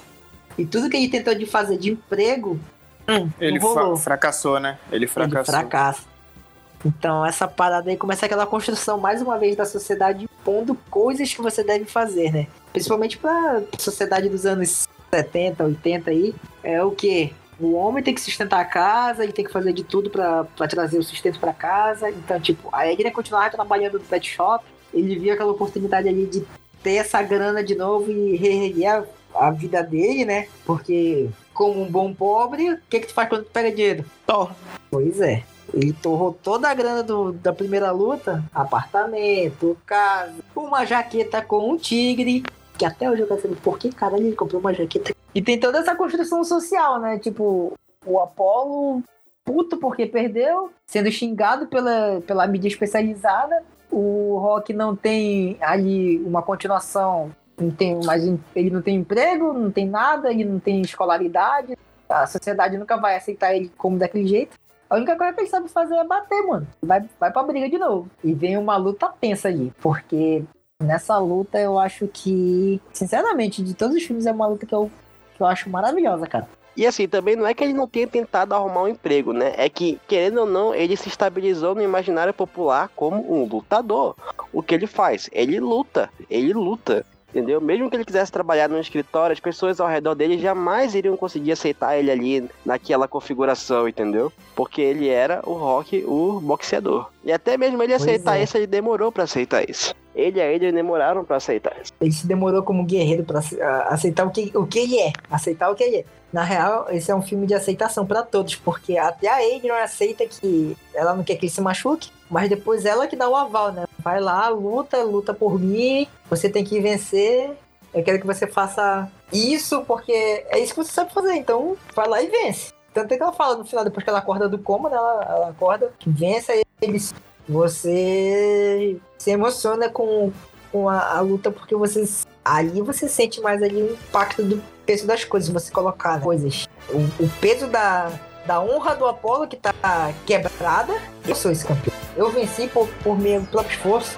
E tudo que ele tentou de fazer de emprego, hum, Ele não fa- rolou. fracassou, né? Ele Ele fracassou. fracassa. Então essa parada aí começa aquela construção mais uma vez da sociedade impondo coisas que você deve fazer, né? Principalmente pra sociedade dos anos 70, 80 aí, é o que? O homem tem que sustentar a casa, ele tem que fazer de tudo pra pra trazer o sustento pra casa. Então, tipo, a Edna continuava trabalhando no pet shop, ele via aquela oportunidade ali de ter essa grana de novo e reerguer a, vida dele, né? Porque, como um bom pobre, o que que tu faz quando tu pega dinheiro? Torra. Pois é. Ele torrou toda a grana do- da primeira luta: apartamento, casa, uma jaqueta com um tigre. Que até hoje eu quero saber por que caralho ele comprou uma jaqueta. E tem toda essa construção social, né? Tipo, o Apollo puto porque perdeu, sendo xingado pela, pela mídia especializada. O Rock não tem ali uma continuação, não tem mais, ele não tem emprego, não tem nada, ele não tem escolaridade. A sociedade nunca vai aceitar ele como daquele jeito. A única coisa que ele sabe fazer é bater, mano. Vai, vai pra briga de novo. E vem uma luta tensa ali. Porque nessa luta eu acho que, sinceramente, de todos os filmes é uma luta que eu, que eu acho maravilhosa, cara. E assim, também não é que ele não tenha tentado arrumar um emprego, né? É que, querendo ou não, ele se estabilizou no imaginário popular como um lutador. O que ele faz? Ele luta, ele luta. Entendeu? Mesmo que ele quisesse trabalhar num escritório, as pessoas ao redor dele jamais iriam conseguir aceitar ele ali naquela configuração, entendeu? Porque ele era o rock, o boxeador. E até mesmo ele Pois aceitar é. isso, ele demorou pra aceitar isso. Ele e a ele demoraram pra aceitar isso. Ele se demorou como guerreiro pra ace- a- aceitar o que, o que ele é. Aceitar o que ele é. Na real, esse é um filme de aceitação pra todos, porque até a Adrian aceita que ela não quer que ele se machuque, mas depois ela que dá o aval, né? Vai lá, luta, luta por mim, você tem que vencer. Eu quero que você faça isso, porque é isso que você sabe fazer, então vai lá e vence. Tanto é que ela fala no final, depois que ela acorda do coma, né, ela, ela acorda, que vença eles. Você se emociona com, com a, a luta porque você ali você sente mais ali o impacto do peso das coisas, você colocar né, coisas. O, o peso da, da honra do Apolo que tá quebrada. Eu sou esse campeão. Eu venci por, por meu próprio esforço.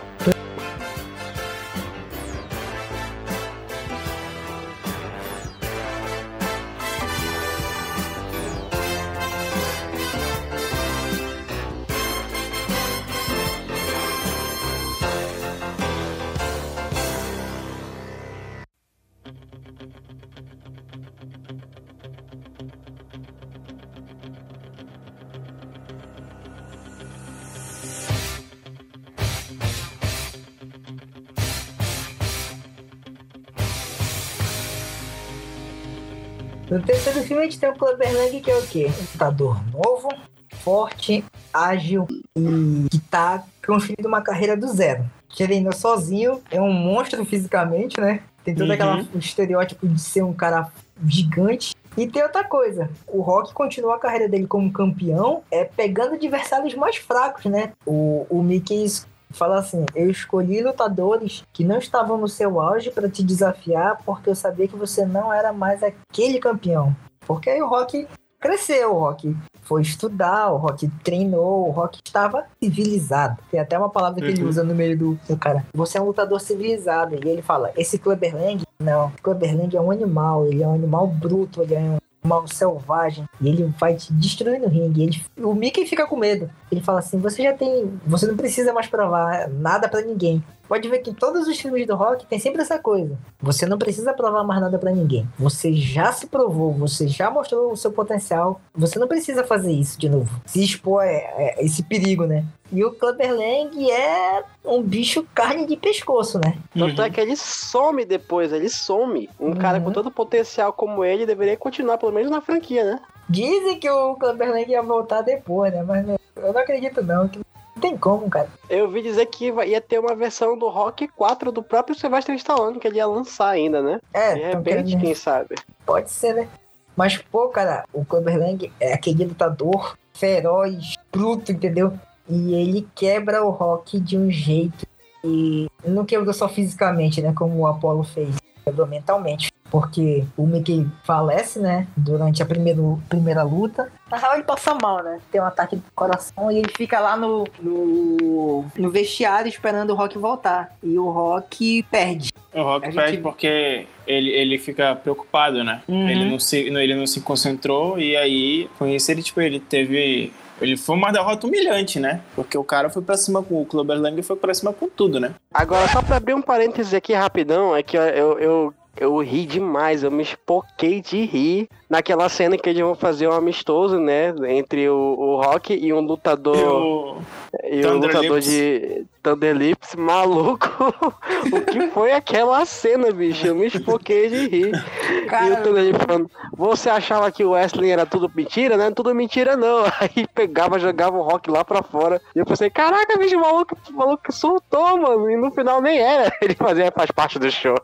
Gente tem o Clubber Lang, que é o quê? Um lutador novo, forte, ágil e que tá construindo uma carreira do zero. Treinou sozinho, é um monstro fisicamente, né? Tem todo Uhum. aquele estereótipo de ser um cara gigante. E tem outra coisa, o Rock continua a carreira dele como campeão, é pegando adversários mais fracos, né? O, o Mickey fala assim: Eu escolhi lutadores que não estavam no seu auge para te desafiar, porque eu sabia que você não era mais aquele campeão. Porque aí o Rock cresceu, o Rock foi estudar, o Rock treinou, o Rock estava civilizado. Tem até uma palavra que ele Uhum. usa no meio do, do cara. Você é um lutador civilizado. E ele fala: Esse Clubber Lang Não, Clubberlang é um animal, ele é um animal bruto, ele é um animal selvagem. E ele vai te destruir no ringue. Ele, o Mickey fica com medo. Ele fala assim: você já tem. Você não precisa mais provar nada pra ninguém. Pode ver que em todos os filmes do rock tem sempre essa coisa. Você não precisa provar mais nada pra ninguém. Você já se provou, você já mostrou o seu potencial. Você não precisa fazer isso de novo. Se expor a, a esse perigo, né? E o Clubberlang é um bicho carne de pescoço, né? Tanto é que ele some depois, ele some. Um cara com todo potencial como ele deveria continuar, pelo menos na franquia, né? Dizem que o Clubberlang ia voltar depois, né? Mas eu não acredito não. Que não tem como, cara. Eu ouvi dizer que ia ter uma versão do Rock 4 do próprio Sylvester Stallone, que ele ia lançar ainda, né? É, De repente, quem sabe. Pode ser, né? Mas, pô, cara, o Clubberlang é aquele lutador feroz, bruto, entendeu? E ele quebra o rock de um jeito que não quebrou só fisicamente, né? Como o Apollo fez. Quebrou mentalmente. Porque o Mickey falece, né? Durante a primeiro, primeira luta. Na real, ele passa mal, né? Tem um ataque do coração e ele fica lá no, no, no vestiário esperando o Rock voltar. E o Rock perde. O Rock A perde gente- porque ele, ele fica preocupado, né? Uhum. Ele, não se, ele não se concentrou e aí, com isso, ele, tipo, ele teve... Ele foi uma derrota humilhante, né? Porque o cara foi pra cima com o Clubberlang e foi pra cima com tudo, né? Agora, só pra abrir um parênteses aqui rapidão, é que eu, eu, eu ri demais, eu me espoquei de rir naquela cena que eles vão fazer um amistoso, né? Entre o, o Rock e um lutador. E o Thunder lutador Lips. de Thunder Lips, maluco. [laughs] o que foi aquela cena, bicho? Eu me espoquei de rir. e o Cara, Thunder Lips falando, você achava que o Wesley era tudo mentira, né? Tudo mentira não. [laughs] Aí pegava, jogava o Rock lá pra fora. E eu pensei, caraca, bicho, o maluco, o maluco surtou, mano. E no final nem era. [laughs] Ele fazia, faz parte do show.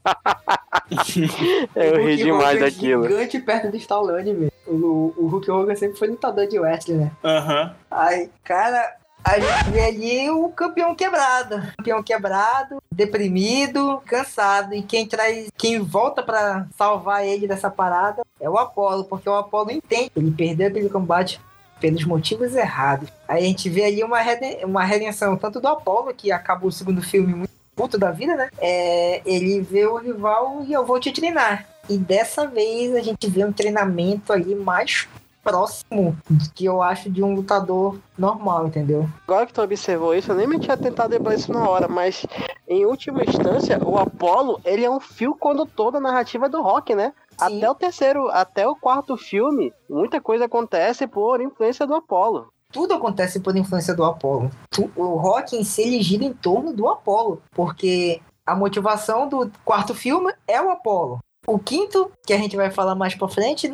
eu ri Hulk demais Hogan daquilo. gigante perto do Stallone, velho. O, o Hulk Hogan sempre foi lutador de wrestling, né? Aham. Aí, cara, a gente vê ali o campeão quebrado. Campeão quebrado, deprimido, cansado. E quem traz, quem volta pra salvar ele dessa parada é o Apollo, porque o Apollo entende. Ele perdeu aquele combate pelos motivos errados. Aí a gente vê ali uma, reden- uma redenção tanto do Apollo, que acabou o segundo filme muito puto da vida, né? É, ele vê o rival e eu vou te treinar. E dessa vez a gente vê um treinamento ali mais próximo que eu acho de um lutador normal, entendeu? Agora que tu observou isso, eu nem me tinha tentado lembrar isso na hora, mas em última instância, o Apollo, ele é um fio condutor da narrativa do rock, né? Sim. Até o terceiro, até o quarto filme, muita coisa acontece por influência do Apollo. Tudo acontece por influência do Apollo. Tu- O rock em si ele gira em torno do Apollo, porque a motivação do quarto filme é o Apollo. O quinto, que a gente vai falar mais pra frente,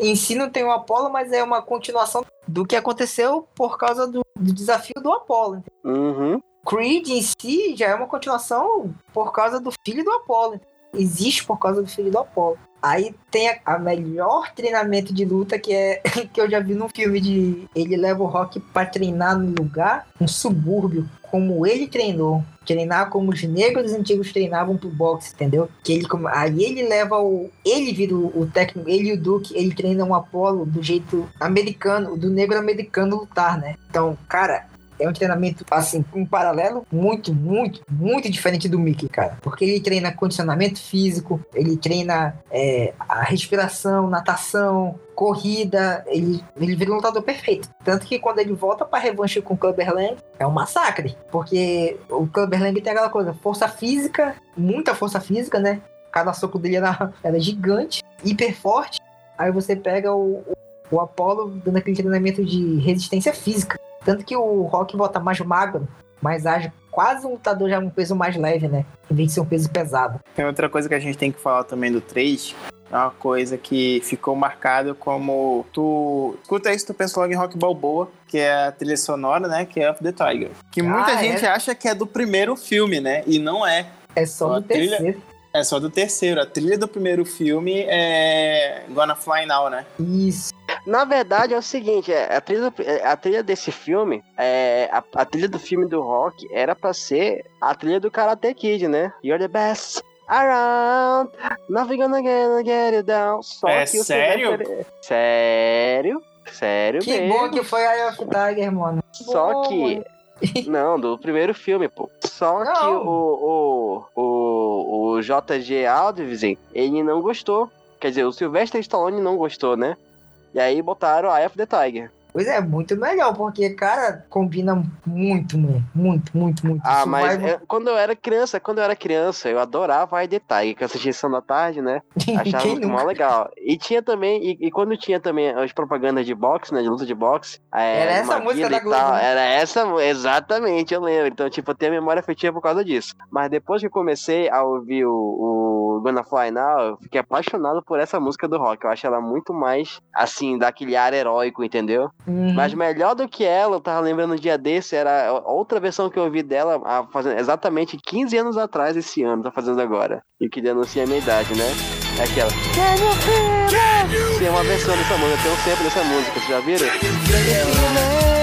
em- si não tem o Apollo, mas é uma continuação do que aconteceu por causa do, do desafio do Apollo. Uhum. Creed em si já é uma continuação por causa do filho do Apollo. Existe por causa do filho do Apollo. Aí tem a, a melhor treinamento de luta que é [laughs] que eu já vi num filme de ele leva o Rock pra treinar num lugar, um subúrbio, como ele treinou. Treinar como os negros antigos treinavam pro boxe, entendeu? Que ele, aí ele leva o. Ele vira o, o técnico, ele e o Duke, ele treina um Apollo do jeito americano, do negro americano lutar, né? Então, cara, é um treinamento, assim, um paralelo muito, muito, muito diferente do Mickey, cara. Porque ele treina condicionamento físico, ele treina é, a respiração, natação, corrida, ele, ele vira um lutador perfeito. Tanto que quando ele volta pra revanche com o Clubberlang, é um massacre. Porque o Clubberlang tem aquela coisa, força física, muita força física, né? Cada soco dele era, era gigante, hiper forte. Aí você pega o, o, o Apollo dando aquele treinamento de resistência física. Tanto que o Rock volta mais magro, mais ágil, quase um lutador já um peso mais leve, né? Em vez de ser um peso pesado. Tem outra coisa que a gente tem que falar também do 3. É uma coisa que ficou marcado como. Tu escuta isso, tu pensa logo em Rock Balboa, que é a trilha sonora, né? Que é Of the Tiger. Que muita Ah, gente é? acha que é do primeiro filme, né? E não é. É só no trilha- terceiro. É só do terceiro. A trilha do primeiro filme é Gonna Fly Now, né? Isso. Na verdade é o seguinte, é, a trilha, a trilha desse filme, é, a, a trilha do filme do Rock era pra ser a trilha do Karate Kid, né? You're the best around, nothing gonna get, get you down. Só É que o sério? Sério? Sério Que mesmo. bom que foi Eye of Tiger, mano. Só Bom, que mano. Não, do primeiro filme, pô. Só Não. que o, o, o, o JG Aldrich, ele não gostou. Quer dizer, o Sylvester Stallone não gostou, né? E aí botaram a F the Tiger. Pois é, muito melhor, porque, cara, combina muito, mano. Muito, muito, muito. Ah, Isso mas vai- é, quando eu era criança, quando eu era criança, eu adorava a Tiger, que eu assistia Sessão da Tarde, né? [laughs] Achava muito mó legal. E tinha também, e, e quando tinha também as propagandas de boxe, né? De luta de boxe. é, Era essa música da Globo, né? Era essa, exatamente, eu lembro. Então, tipo, eu tenho a memória afetiva por causa disso. Mas depois que eu comecei a ouvir o, o Gonna Fly Now, eu fiquei apaixonado por essa música do rock. Eu acho ela muito mais, assim, daquele ar heróico, entendeu? Uhum. Mas melhor do que ela, eu tava lembrando um dia desse, era outra versão que eu ouvi dela há, fazendo exatamente 15 anos atrás, esse ano, tá fazendo agora. E que denuncia a minha idade, né? É aquela. Can you feel it? Tem uma versão dessa música, tem um sample dessa música, vocês já viram? Can you feel it?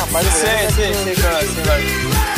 Rapaz, vou Sei, sei, sei, qual é, sei lá. Qual é, O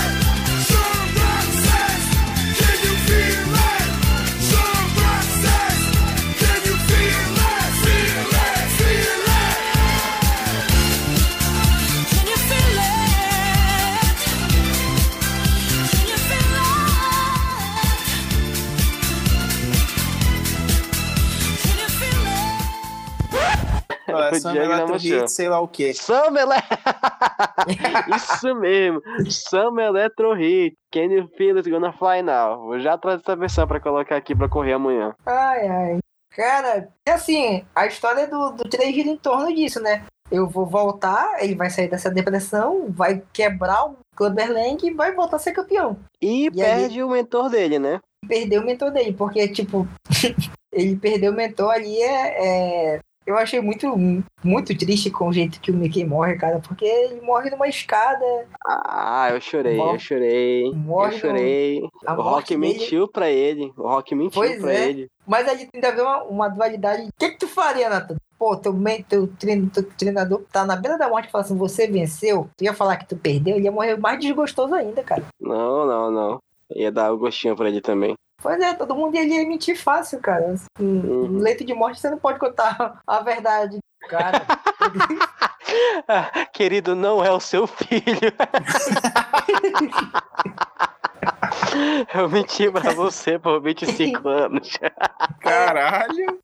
Summer Diego não Electro mostrou. Hit, sei lá o quê. Summer [laughs] Isso mesmo, Summer Electro Hit. Can you feel it gonna fly now? Vou já trazer essa versão pra colocar aqui pra correr amanhã. Ai, ai. Cara, é assim, a história do, do 3 gira em torno disso, né? Eu vou voltar, ele vai sair dessa depressão, vai quebrar o Clubberlang e vai voltar a ser campeão. E, E perde o mentor dele, né? Perdeu o mentor dele, porque, tipo, [laughs] ele perdeu o mentor ali é. é- Eu achei muito, muito triste com o jeito que o Mickey morre, cara, porque ele morre numa escada. Ah, eu chorei, Morre- eu chorei, morre eu chorei. O Rock dele- mentiu pra ele, o Rock mentiu Pois pra é. ele. Mas ali tem que haver uma, uma dualidade. O que, que tu faria, Nathan? Pô, teu, teu, treino- teu treinador tá na beira da morte e fala assim: você venceu. Tu ia falar que tu perdeu, ele ia morrer mais desgostoso ainda, cara. Não, não, não. Ia dar o gostinho pra ele também. Pois é, todo mundo ia mentir fácil, cara. Uhum. No leito de morte você não pode contar a verdade, cara. [laughs] Querido, não é o seu filho. [laughs] Eu menti pra você por 25 [laughs] anos. Caralho.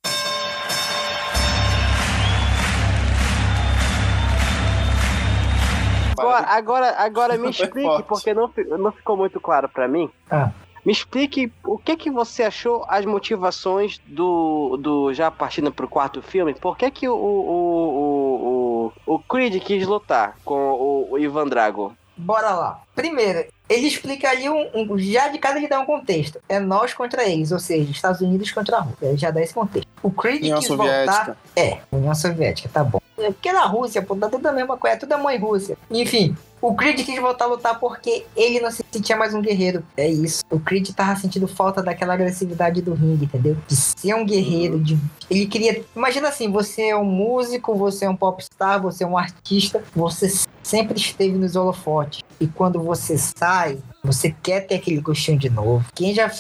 Agora, agora, agora me explique, porque não, não ficou muito claro pra mim. Ah. Me explique o que que você achou as motivações do, do já partindo pro quarto filme. Por que que o, o, o, o, o Creed quis lutar com o, o Ivan Drago? Bora lá. Primeiro, ele explica ali um, um- Já de cada ele dá um contexto. É nós contra eles, ou seja, Estados Unidos contra a Rússia. Ele já dá esse contexto. O Creed União quis voltar. Soviética. É, União Soviética, tá bom. É porque na Rússia, pô, tá tudo a mesma coisa, é tudo a mãe Rússia. Enfim, o Creed quis voltar a lutar porque ele não se sentia mais um guerreiro. É isso. O Creed tava sentindo falta daquela agressividade do ringue, entendeu? De ser um guerreiro, de... ele queria... Imagina assim, você é um músico, você é um popstar, você é um artista, você sempre esteve nos holofotes. E quando você sai, você quer ter aquele gostinho de novo. Quem já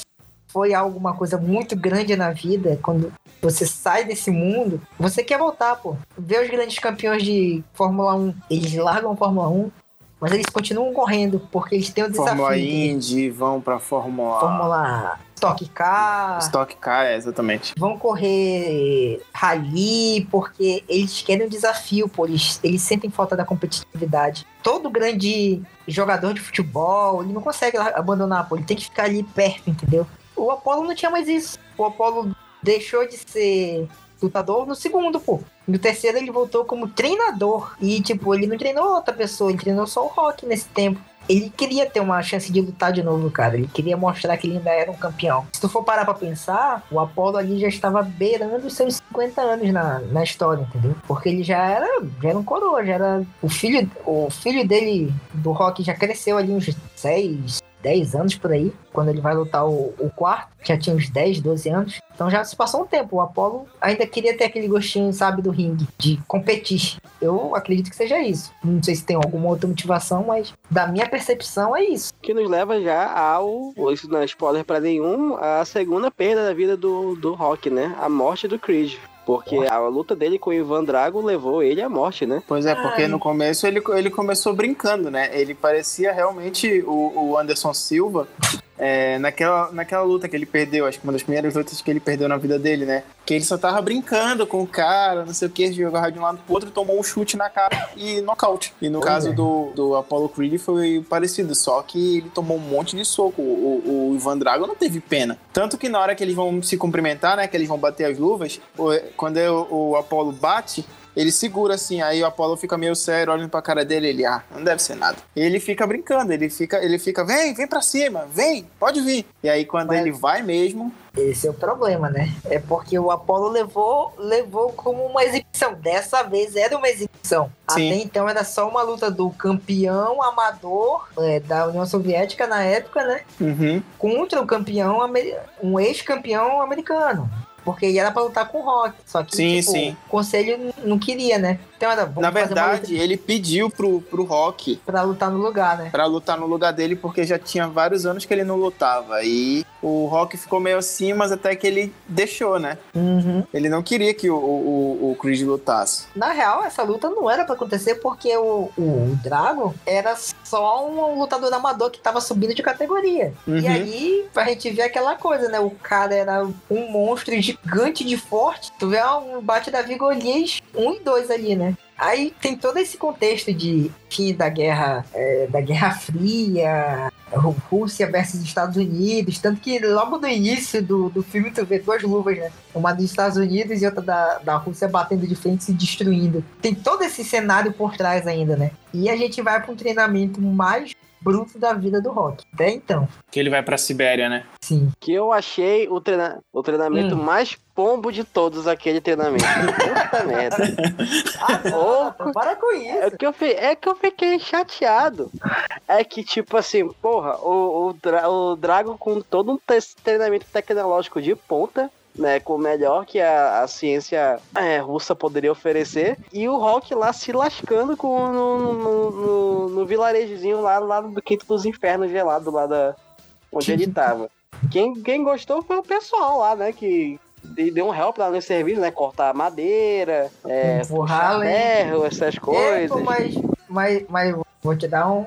foi alguma coisa muito grande na vida, quando você sai desse mundo, você quer voltar, pô. Ver os grandes campeões de Fórmula 1, eles largam a Fórmula 1, mas eles continuam correndo, porque eles têm o desafio. Fórmula Indy, vão pra Fórmula... Fórmula Stock Car, Stock Car, é, exatamente. vão correr rally, porque eles querem um desafio, pô. Eles, eles sentem falta da competitividade. Todo grande jogador de futebol, ele não consegue abandonar, pô. Ele tem que ficar ali perto, entendeu? O Apollo não tinha mais isso. O Apollo deixou de ser lutador no segundo, pô. No terceiro ele voltou como treinador. E, tipo, ele não treinou outra pessoa, ele treinou só o Rock nesse tempo. Ele queria ter uma chance de lutar de novo, cara. Ele queria mostrar que ele ainda era um campeão. Se tu for parar pra pensar, o Apollo ali já estava beirando os seus 50 anos na, na história, entendeu? Porque ele já era, já era um coroa, já era. O filho, o filho dele, do Rock, já cresceu ali uns 6, 10 anos por aí. Quando ele vai lutar o, o quarto, já tinha uns 10, 12 anos. Então já se passou um tempo. O Apollo ainda queria ter aquele gostinho, sabe, do ringue, de competir. Eu acredito que seja isso. Não sei se tem alguma outra motivação, mas da minha percepção é isso. Que nos leva já ao. Isso não é spoiler pra nenhum. A segunda perda da vida do, do Rock, né? A morte do Creed. Porque a luta dele com o Ivan Drago levou ele à morte, né? Pois é, porque Ai. no começo ele, ele começou brincando, né? Ele parecia realmente o, o Anderson Silva é, naquela, naquela luta que ele perdeu, acho que uma das primeiras lutas que ele perdeu na vida dele, né? Que ele só tava brincando com o cara, não sei o que, jogava de um lado pro outro, tomou um chute na cara e nocaute. E no caso é. do, do Apollo Creed foi parecido, só que ele tomou um monte de soco. O, o, Ivan Drago não teve pena. Tanto que na hora que eles vão se cumprimentar, né? Que eles vão bater as luvas, quando é o, o Apollo bate, ele segura assim, aí o Apollo fica meio sério, olhando pra cara dele, ele, ah, não deve ser nada. E ele fica brincando, ele fica, ele fica, vem, vem pra cima, vem, pode vir. E aí quando Mas- ele vai mesmo, Esse é o problema, né? É porque o Apollo levou, levou como uma exibição. Dessa vez era uma exibição. Sim. Até então era só uma luta do campeão amador é, da União Soviética na época, né? uhum, Contra o campeão, um ex-campeão americano. Porque ele era pra lutar com o Rock. Só que Sim, tipo, sim. o conselho não queria, né? Então era, vamos na verdade, ele pediu pro, pro Rock pra lutar no lugar, né? pra lutar no lugar dele, porque já tinha vários anos que ele não lutava. E o Rock ficou meio assim, mas até que ele deixou, né? Uhum. Ele não queria que o, o, o Creed lutasse. Na real, essa luta não era pra acontecer porque o, o Drago era só um lutador amador que tava subindo de categoria. E Uhum. aí, pra gente ver aquela coisa, né? O cara era um monstro gigante de forte. Tu vê um bate da Vigolias 1 e 2 ali, né? Aí tem todo esse contexto de fim da guerra, é, da Guerra Fria, Rú- Rússia versus Estados Unidos. Tanto que logo no início do, do filme tu vê duas luvas, né? Uma dos Estados Unidos e outra da, da Rússia batendo de frente e se destruindo. Tem todo esse cenário por trás ainda, né? E a gente vai para um treinamento mais bruto da vida do Rock. Até então, Que ele vai pra Sibéria, né? sim. Que eu achei o, treina... o treinamento Hum. mais pombo de todos aquele treinamento. [laughs] Puta merda. Ah, não, para com É isso. que, eu fi- é que eu fiquei chateado. É que, tipo assim, porra, o, o, Dra- o Drago com todo um treinamento tecnológico de ponta, né? Com o melhor que a, a ciência é, russa poderia oferecer. E o Rock lá se lascando com, no, no, no, no vilarejozinho lá, lá do Quinto dos Infernos gelado, lá da, onde ele tava. Quem, quem gostou foi o pessoal lá, né? Que de- deu um help lá no serviço, né? Cortar madeira, é, puxar ferro, essas coisas. É, mas, mas, mas vou te dar um.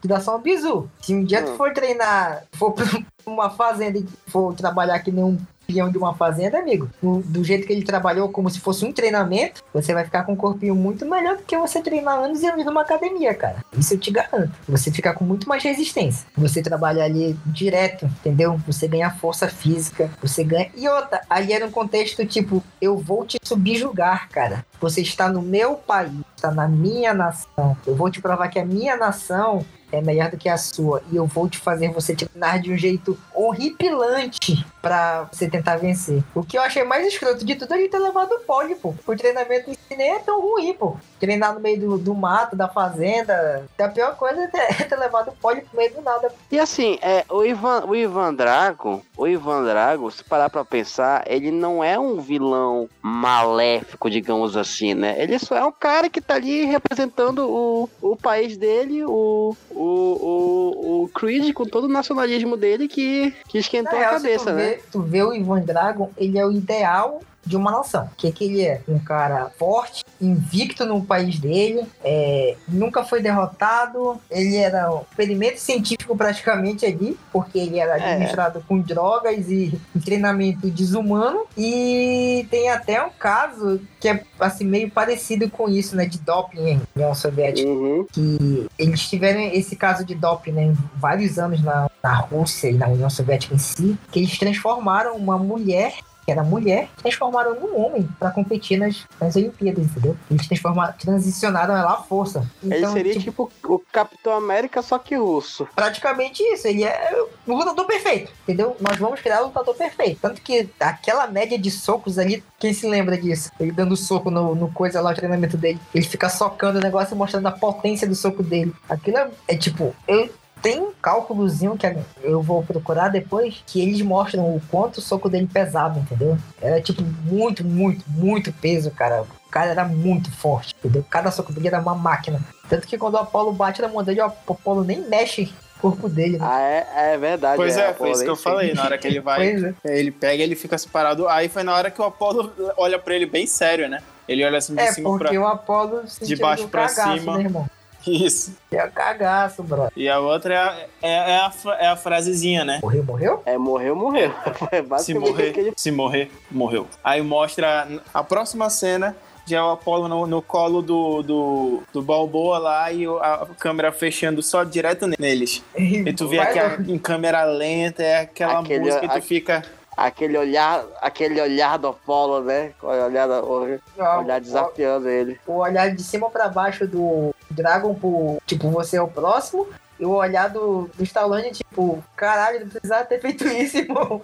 Te dar só um bizu. Se um dia tu Hum. for treinar, for pra uma fazenda e for trabalhar que nem um peão de uma fazenda, amigo, do, do jeito que ele trabalhou, como se fosse um treinamento, você vai ficar com um corpinho muito melhor do que você treinar anos e anos numa academia, cara. Isso eu te garanto. Você fica com muito mais resistência. Você trabalha ali direto, entendeu? Você ganha força física, você ganha. E outra, ali era um contexto tipo, eu vou te subjugar, cara. Você está no meu país, está na minha nação. Eu vou te provar que a minha nação é melhor do que a sua. E eu vou te fazer você treinar de um jeito horripilante pra você tentar vencer. O que eu achei mais escroto de tudo é ele ter levado o pole, pô. O treinamento em si nem é tão ruim, pô. Treinar no meio do, do mato, da fazenda. A pior coisa é ter, é [laughs] ter levado o pole pro meio do nada. E assim, é, o, Ivan, o Ivan Drago, o Ivan Drago, se parar pra pensar, ele não é um vilão maléfico, digamos assim, né? Ele só é um cara que tá ali representando o, o país dele, o, o, o, o Creed, com todo o nacionalismo dele, que, que esquentou Na a cabeça, tu né? Vê, tu vê o Ivan Dragon, ele é o ideal de uma nação. O que, que ele é? Um cara forte, invicto no país dele, é, nunca foi derrotado, ele era um experimento científico praticamente ali, porque ele era É. administrado com drogas e treinamento desumano, e tem até um caso que é assim, meio parecido com isso, né, de doping na União Soviética Uhum. que eles tiveram esse caso de doping né, em vários anos na, na Rússia e na União Soviética em si, que eles transformaram uma mulher que era mulher, transformaram num homem pra competir nas, nas Olimpíadas, entendeu? Eles transformaram, transicionaram ela à força. Ele Então, seria tipo, tipo o Capitão América, só que russo. praticamente isso. Ele é o lutador perfeito, entendeu? Nós vamos criar o lutador perfeito. Tanto que aquela média de socos ali, quem se lembra disso? Ele dando soco no, no coisa lá, o treinamento dele. Ele fica socando o negócio e mostrando a potência do soco dele. Aquilo é, é tipo, eu. Tem um cálculozinho que eu vou procurar depois, que eles mostram o quanto o soco dele pesava, entendeu? Era tipo muito, muito, muito peso, cara. O cara era muito forte, entendeu? Cada soco dele era uma máquina. Tanto que quando o Apollo bate na mão dele, o Apollo nem mexe corpo dele. Né? Ah, é, é verdade. Pois é, a foi isso que eu falei. Na hora que ele [laughs] vai, Pois é. ele pega ele fica separado. Aí foi na hora que o Apollo olha pra ele bem sério, né? Ele olha assim de É, cima porque pra. o Apolo se de baixo pra cagaço, cima. né, irmão? Isso. É o cagaço, brother. E a outra é a, é, é a, é a frasezinha, né? Morreu, morreu? É, morreu, morreu. [laughs] É Se basicamente morrer, aquele- se morrer, morreu. Aí mostra a próxima cena. Já é o Apollo no, no colo do, do, do Balboa lá e a câmera fechando só direto neles. E tu vê Vai que a, logo. em câmera lenta é aquela Aquele- música e tu a- fica. aquele olhar, aquele olhar do Apollo, né? O olhar, o olhar desafiando ele. o olhar de cima pra baixo do Dragon, pro, tipo, você é o próximo. E o olhar do, do Stallone, tipo, caralho, não precisava ter feito isso, irmão.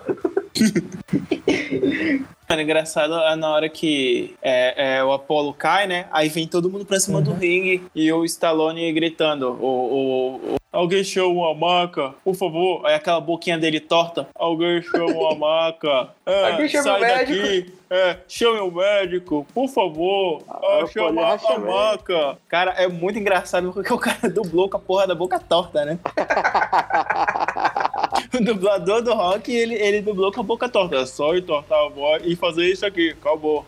[laughs] Mano, engraçado é na hora que é, é, o Apollo cai, né? Aí vem todo mundo pra cima do ringue e o Stallone gritando: o, o, o- Alguém chama uma maca, por favor. Aí aquela boquinha dele torta: Alguém chama uma maca. É, Alguém chama sai o médico." daqui. É, chame o médico, por favor. Ah, Ah, chama a chamei. maca. Cara, é muito engraçado porque o cara [laughs] dublou com a porra da boca torta, né? [laughs] O dublador do rock, ele, ele dublou com a boca torta. É só entortar a voz e fazer isso aqui. Acabou.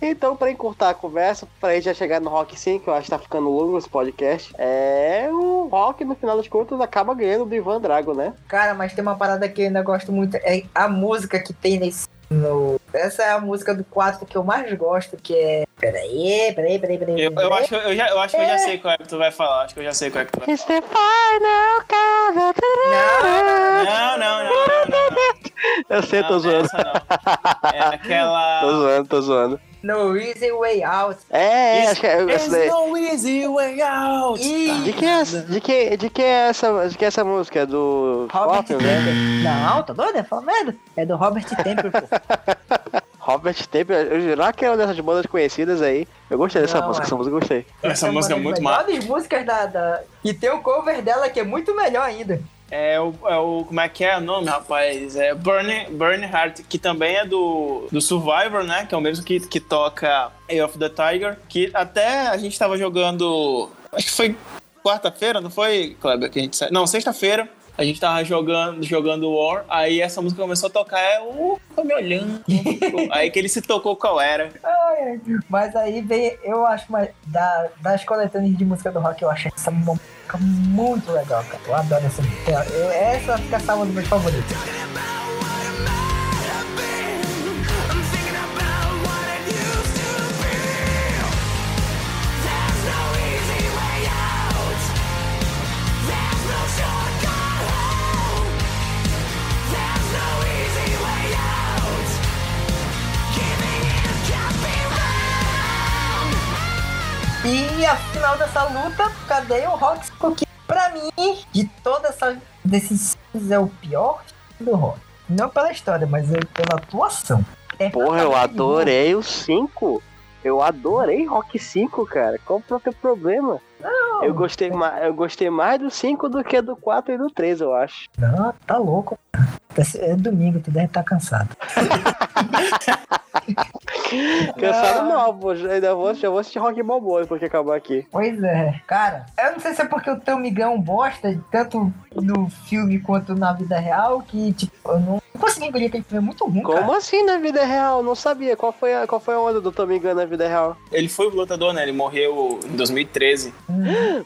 Então, pra encurtar a conversa, pra gente já chegar no Rock 5, que eu acho que tá ficando longo esse podcast, é o Rock, no final das contas, acaba ganhando do Ivan Drago, né? Cara, mas tem uma parada que eu ainda gosto muito. É a música que tem nesse. No... Essa é a música do 4 que eu mais gosto, que é. Peraí, peraí, peraí, peraí. Eu, eu, acho, eu, já, eu acho que eu já sei qual é que tu vai falar. Acho que eu já sei qual é que tu vai It's the final countdown. Não, falar. Não, não, não, não, não. não. Eu sei, tô Não, zoando. essa não. É aquela. Tô zoando, tô zoando. No Easy Way Out. É, é, It's- acho que é essa There's daí. no easy way out. Ih, De que é essa, de que, de que é essa, de que é essa música? É do Robert né? Temple. Não, tá doido? É fala merda. É do Robert Temple, pô. [laughs] Robert Temple, eu jurava que era uma dessas bandas conhecidas aí. Eu gostei dessa Não, música, é. essa música eu gostei. Essa é uma música é das muito massa. melhores músicas da, da. E tem o cover dela que é muito melhor ainda. É o, é o. Como é que é o nome, rapaz? É Burn, Burn Heart, que também é do, do Survivor, né? Que é o mesmo que, que toca Eye of the Tiger. Que até a gente tava jogando. Acho que foi quarta-feira, não foi, Kleber? Que a gente Não, sexta-feira. A gente tava jogando, jogando War, aí essa música começou a tocar, é o. Ficou me olhando. [laughs] aí que ele se tocou qual era. Ai. Mas aí vem, eu acho mais. Da, das coletâneas de música do rock, eu acho essa música muito legal, cara. Eu adoro essa música. Eu- Essa fica salva dos meus favoritos. Final dessa luta, cadê o Rock? Porque pra mim, de toda essa desses é o pior do Rock. Não pela história, mas é pela atuação. É Porra, eu adorei o 5. Eu adorei Rock 5, cara. Qual foi o teu problema? eu, gostei ma- eu gostei mais do 5 do que do 4 e do 3, eu acho. Não, tá louco. É domingo, tu deve estar cansado. [laughs] Cansado não, pô. já- Ainda vou, já vou assistir Rock Balboa depois que acabar aqui. Pois é. Cara, eu não sei se é porque o teu migão bosta, tanto no filme quanto na vida real, que, tipo, eu não consegui engolir aquele filme. É muito ruim, Como cara. assim na vida real? Não sabia. Qual foi a, qual foi a onda do Gunn na vida real? Ele foi lutador, né? Ele morreu em 2013.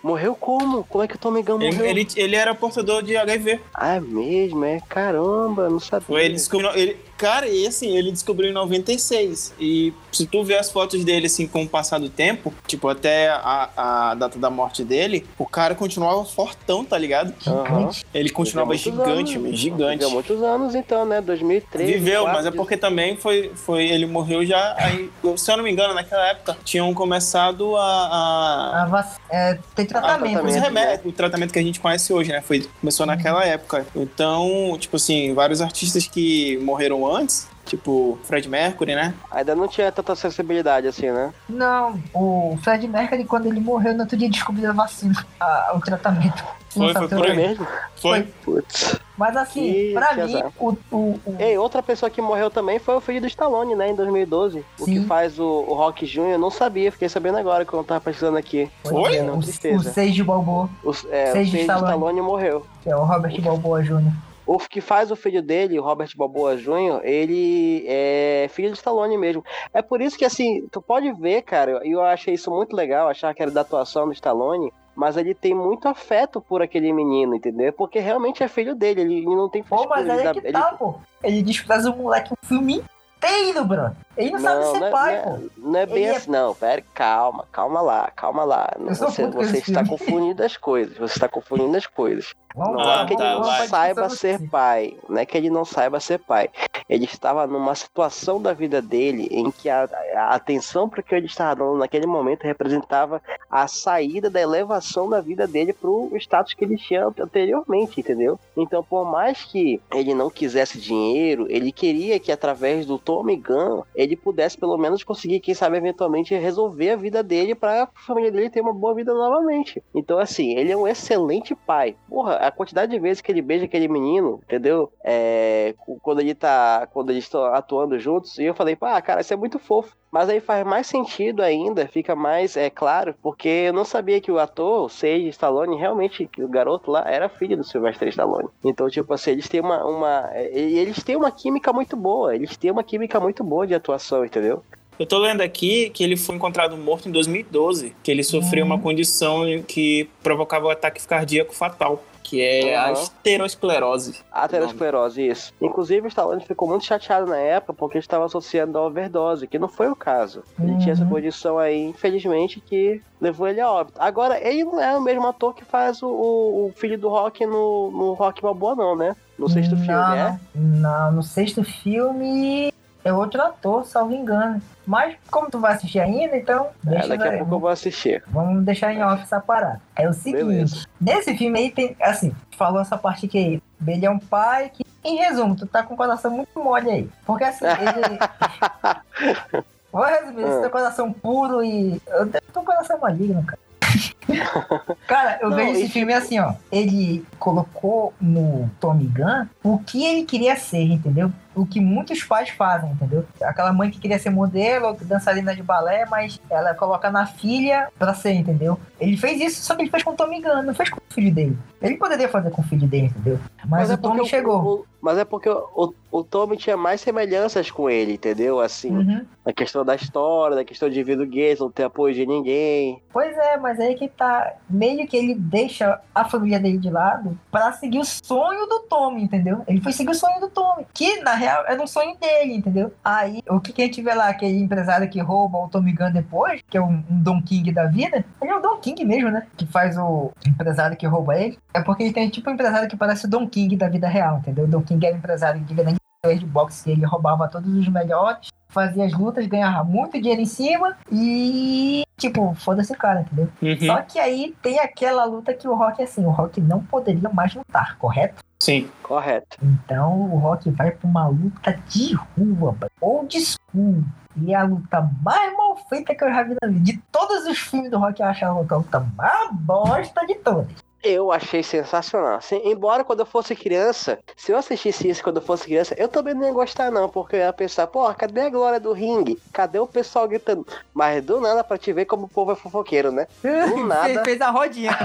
Morreu como? Como é que o Gunn morreu? Ele, ele, ele era portador de HIV. Ah, é mesmo? É caramba, não sabia. Ele descobriu. Ele, cara, e assim, ele descobriu em 96. E se tu ver as fotos dele, assim, com o passar do tempo, tipo, até a, a data da morte dele, o cara continuava fortão, tá ligado? Aham. Ele continuava gigante, anos. gigante. Viveu muitos anos então, né? 2013. Viveu, mas é porque também foi, foi. Ele morreu já. Aí, se eu não me engano, naquela época, tinham começado a. a A vac... é, tem tratamento. tratamento. os né? remédios, o tratamento que a gente conhece hoje, né? Foi, começou naquela época. Então, tipo assim, vários artistas que morreram antes, tipo Fred Mercury, né? Ainda não tinha tanta acessibilidade assim, né? Não, o Fred Mercury, quando ele morreu, no outro dia descobriu a vacina, a- o tratamento. Foi, foi aí. mesmo? Foi. Putz. Mas assim, Ih, pra que mim, azar. o, o, o- Ei, outra pessoa que morreu também foi o filho do Stallone, né, em 2012. O que Sim. faz o, o Rock Jr., eu não sabia, fiquei sabendo agora que eu tava pesquisando aqui. Foi? Não, o, o de Balboa, O, é, o filho do Stallone. Stallone morreu. que é o Robert Balboa Jr. O que faz o filho dele, o Robert Balboa Jr., ele é filho de Stallone mesmo. É por isso que, assim, tu pode ver, cara, e eu achei isso muito legal, achar que era da atuação do Stallone, mas ele tem muito afeto por aquele menino, entendeu? Porque realmente é filho dele, ele, não tem Pô, mas aí é que ele- tá, pô. Ele despreza o moleque um filme inteiro, bro. Ele não, sabe ser não é, pai, não, pô. é, não é bem Ele é- assim, não. Pera, calma, calma lá, calma lá. Você, você está confundindo as coisas. Você está confundindo as coisas. Não é que ele não vai. saiba ser pai. Não é que ele não saiba ser pai. Ele estava numa situação da vida dele em que a, a atenção para que ele estava dando naquele momento representava a saída da elevação da vida dele pro status que ele tinha anteriormente, entendeu? Então, por mais que ele não quisesse dinheiro, ele queria que através do Tommy Gunn ele pudesse pelo menos conseguir, quem sabe, eventualmente resolver a vida dele para a família dele ter uma boa vida novamente. Então, assim, ele é um excelente pai. Porra, a quantidade de vezes que ele beija aquele menino, entendeu? É, quando ele tá. Quando eles estão atuando juntos, e eu falei, pá, cara, isso é muito fofo. Mas aí faz mais sentido ainda, fica mais é claro, porque eu não sabia que o ator, o Sage Stallone, realmente, que o garoto lá era filho do Sylvester Stallone. Então, tipo assim, eles têm uma, uma. e Eles têm uma química muito boa. Eles têm uma química muito boa de atuação, entendeu? Eu tô lendo aqui que ele foi encontrado morto em 2012, que ele sofreu Uhum. uma condição que provocava o ataque cardíaco fatal, que é a Uhum. esterosclerose. Aterosclerose, isso. Inclusive, o Stallone ficou muito chateado na época porque estava associando a overdose, que não foi o caso. Ele tinha essa Uhum. condição aí, infelizmente, que levou ele a óbito. Agora, ele não é o mesmo ator que faz o, o- o filho do Rock no, no Rock Balboa, não, né? No sexto não, filme, é? Não, no sexto filme é outro ator, salvo engano. Mas como tu vai assistir ainda, então É, deixa daqui a pouco eu vou assistir. Vamos deixar em off essa parada. É o seguinte, Beleza. nesse filme aí tem, assim, tu falou essa parte que ele é um pai que, em resumo, tu tá com o coração muito mole aí. Porque assim, [laughs] ele... Vou resumir, esse Ah. teu coração puro e... Eu tenho um coração maligno, cara. [laughs] Cara, eu Não, vejo esse filme assim, ó. Ele colocou no Tommy Gunn o que ele queria ser, entendeu? O que muitos pais fazem, entendeu? Aquela mãe que queria ser modelo, dançarina de balé, mas ela coloca na filha pra ser, entendeu? Ele fez isso, só que ele fez com o Tommy Gunn, não fez com o filho dele. Ele poderia fazer com o filho dele, entendeu? Mas, é o Tommy porque chegou. O, mas é porque o, o, o Tommy tinha mais semelhanças com ele, entendeu? Assim, Uhum. a questão da história, da questão de vida gay, não ter apoio de ninguém. Pois é, mas aí que tá. Meio que ele deixa a família dele de lado pra seguir o sonho do Tommy, entendeu? Ele foi seguir o sonho do Tommy, que na real era um sonho dele, entendeu? Aí, o que, que a gente vê lá, aquele empresário que rouba o Tommy Gunn depois, que é um, um Don King da vida, ele é o Don King mesmo, né? Que faz o empresário que rouba ele. É porque ele tem tipo um empresário que parece o Don King da vida real, entendeu? O Don King era empresário de grande de boxe, que ele roubava todos os melhores, fazia as lutas, ganhava muito dinheiro em cima e, tipo, foda-se o cara, entendeu? Uhum. Só que aí tem aquela luta que o Rock, assim, o Rock não poderia mais lutar, correto? Sim. Correto. Então o Rock vai pra uma luta de rua, old school. E é a luta mais mal feita que eu já vi na vida. De todos os filmes do Rock, eu acho a luta a luta mais bosta de todas. Eu achei sensacional. Assim, embora quando eu fosse criança, se eu assistisse isso quando eu fosse criança, eu também não ia gostar, não, porque eu ia pensar, pô, cadê a glória do ringue? Cadê o pessoal gritando? Mas do nada pra te ver como o povo é fofoqueiro, né? [laughs] Do nada. Fez a rodinha.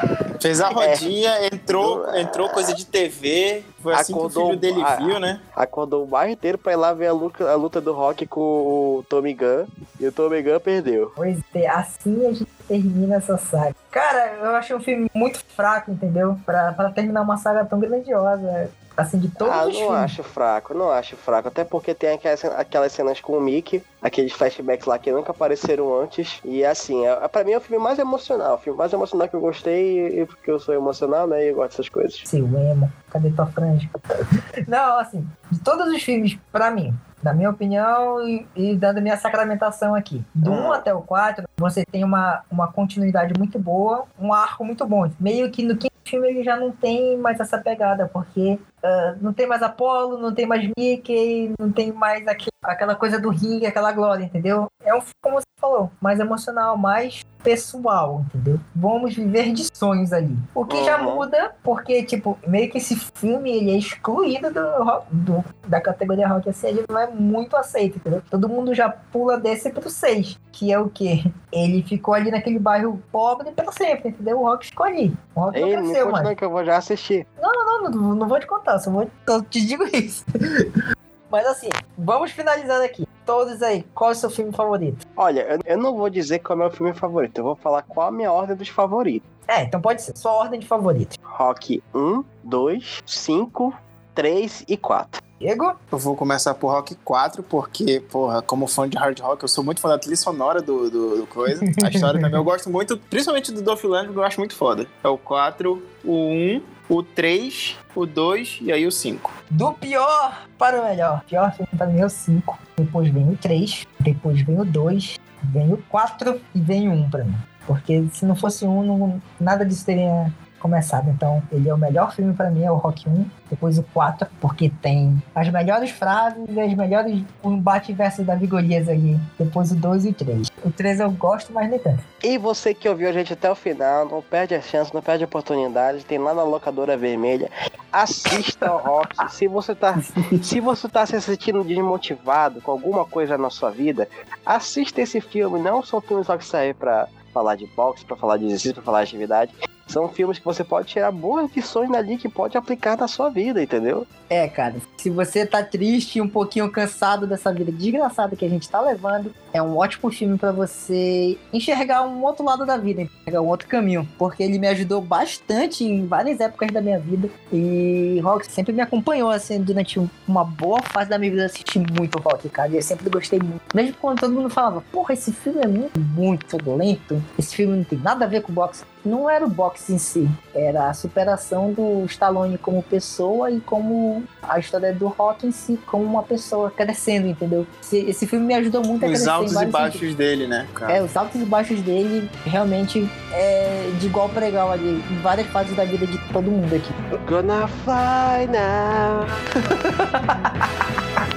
Fez a rodinha, entrou, Do- entrou coisa de TV. Foi assim que o Acordou- filho dele ah, viu, né? Acordou o bairro inteiro pra ir lá ver a luta, a luta do Rock com o Tommy Gunn. E o Tommy Gunn perdeu. Pois é, assim a gente termina essa saga. Cara, eu achei um filme muito fraco, entendeu? Pra, pra terminar uma saga tão grandiosa. Assim, de todos ah, os não filmes. acho fraco, não acho fraco. Até porque tem aquelas, aquelas cenas com o Mickey, aqueles flashbacks lá que nunca apareceram antes. E assim, é, pra mim é o filme mais emocional. O filme mais emocional que eu gostei, e porque eu sou emocional, né? E eu gosto dessas coisas. Seu emo, cadê tua franja? [laughs] Não, assim, de todos os filmes, pra mim, na minha opinião e, e dando minha sacramentação aqui, do 1 Ah. até o 4, você tem uma, uma continuidade muito boa, um arco muito bom. Meio que no quinto filme ele já não tem mais essa pegada, porque ah, não tem mais Apolo, não tem mais Mickey, não tem mais aquela coisa do ringue, aquela glória, entendeu? É um filme, como você falou, mais emocional, mais pessoal, entendeu? Vamos viver de sonhos ali. O que já Uhum. muda, porque, tipo, meio que esse filme ele é excluído do, rock- do- da categoria rock, assim, ele não é muito aceito, entendeu? Todo mundo já pula desse pro 6, que é o quê? Ele ficou ali naquele bairro pobre pra sempre, entendeu? O rock ficou ali. O rock não Ei, não cresceu, mano. que eu vou já assistir. Não, não, não vou te contar, só vou, só te digo isso. [laughs] Mas assim, vamos finalizando aqui. Todos aí, qual é o seu filme favorito? Olha, eu, eu não vou dizer qual é o meu filme favorito, eu vou falar qual a minha ordem dos favoritos. É, então pode ser, sua ordem de favoritos. Rock 1, 2, 5, 3 e 4. Diego? Eu vou começar por Rock 4, porque, porra, como fã de hard rock, eu sou muito fã da trilha sonora do, do, do coisa. A história também eu gosto muito, principalmente do Dolph Lundgren, que eu acho muito foda. É o 4, o 1, o 3, o 2 e aí o 5. Do pior para o melhor. Pior filme para mim é o 5. Depois vem o 3. Depois vem o 2. Vem o 4 e vem o 1 para mim. Porque se não fosse um, não, nada disso teria começado. Então, ele é o melhor filme para mim, é o Rock 1. Depois o 4, porque tem as melhores frases e as melhores o embate versus da Vigorias ali. Depois o 2 e o 3. O 3 eu gosto, mas nem tanto. E você que ouviu a gente até o final, não perde a chance, não perde a oportunidade, tem lá na locadora vermelha. Assista ao Rock. [laughs] Se você tá, se você tá se sentindo desmotivado com alguma coisa na sua vida, assista esse filme. Não são filmes só que saem pra falar de boxe, pra falar de exercício, pra falar de atividade. São filmes que você pode tirar boas lições dali que pode aplicar na sua vida, entendeu? É, cara, se você tá triste e um pouquinho cansado dessa vida desgraçada que a gente tá levando, é um ótimo filme pra você enxergar um outro lado da vida, enxergar um outro caminho, porque ele me ajudou bastante em várias épocas da minha vida e Rock sempre me acompanhou assim durante um- uma boa fase da minha vida, eu assisti muito Rock, cara, e eu sempre gostei muito. Mesmo quando todo mundo falava, porra, esse filme é muito, muito lento, esse filme não tem nada a ver com boxe. Não era o boxe em si, era a superação do Stallone como pessoa e como a história do Rock em si, como uma pessoa crescendo, entendeu? Esse, esse filme me ajudou muito a Os crescer em altos e baixos sentidos. dele, né, cara? É, os altos e baixos dele realmente é de igual para igual ali, em várias fases da vida de todo mundo aqui. Gonna fly now.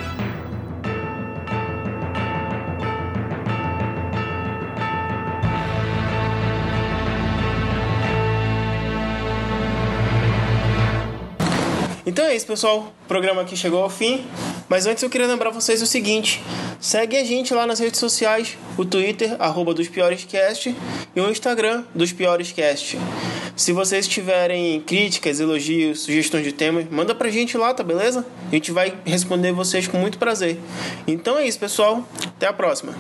[laughs] Então é isso, pessoal. O programa aqui chegou ao fim. Mas antes eu queria lembrar vocês o seguinte: segue a gente lá nas redes sociais, o Twitter, arroba dos Piores Cast, e o Instagram dos Piores Cast. Se vocês tiverem críticas, elogios, sugestões de temas, manda pra gente lá, tá beleza? A gente vai responder vocês com muito prazer. Então é isso, pessoal. Até a próxima.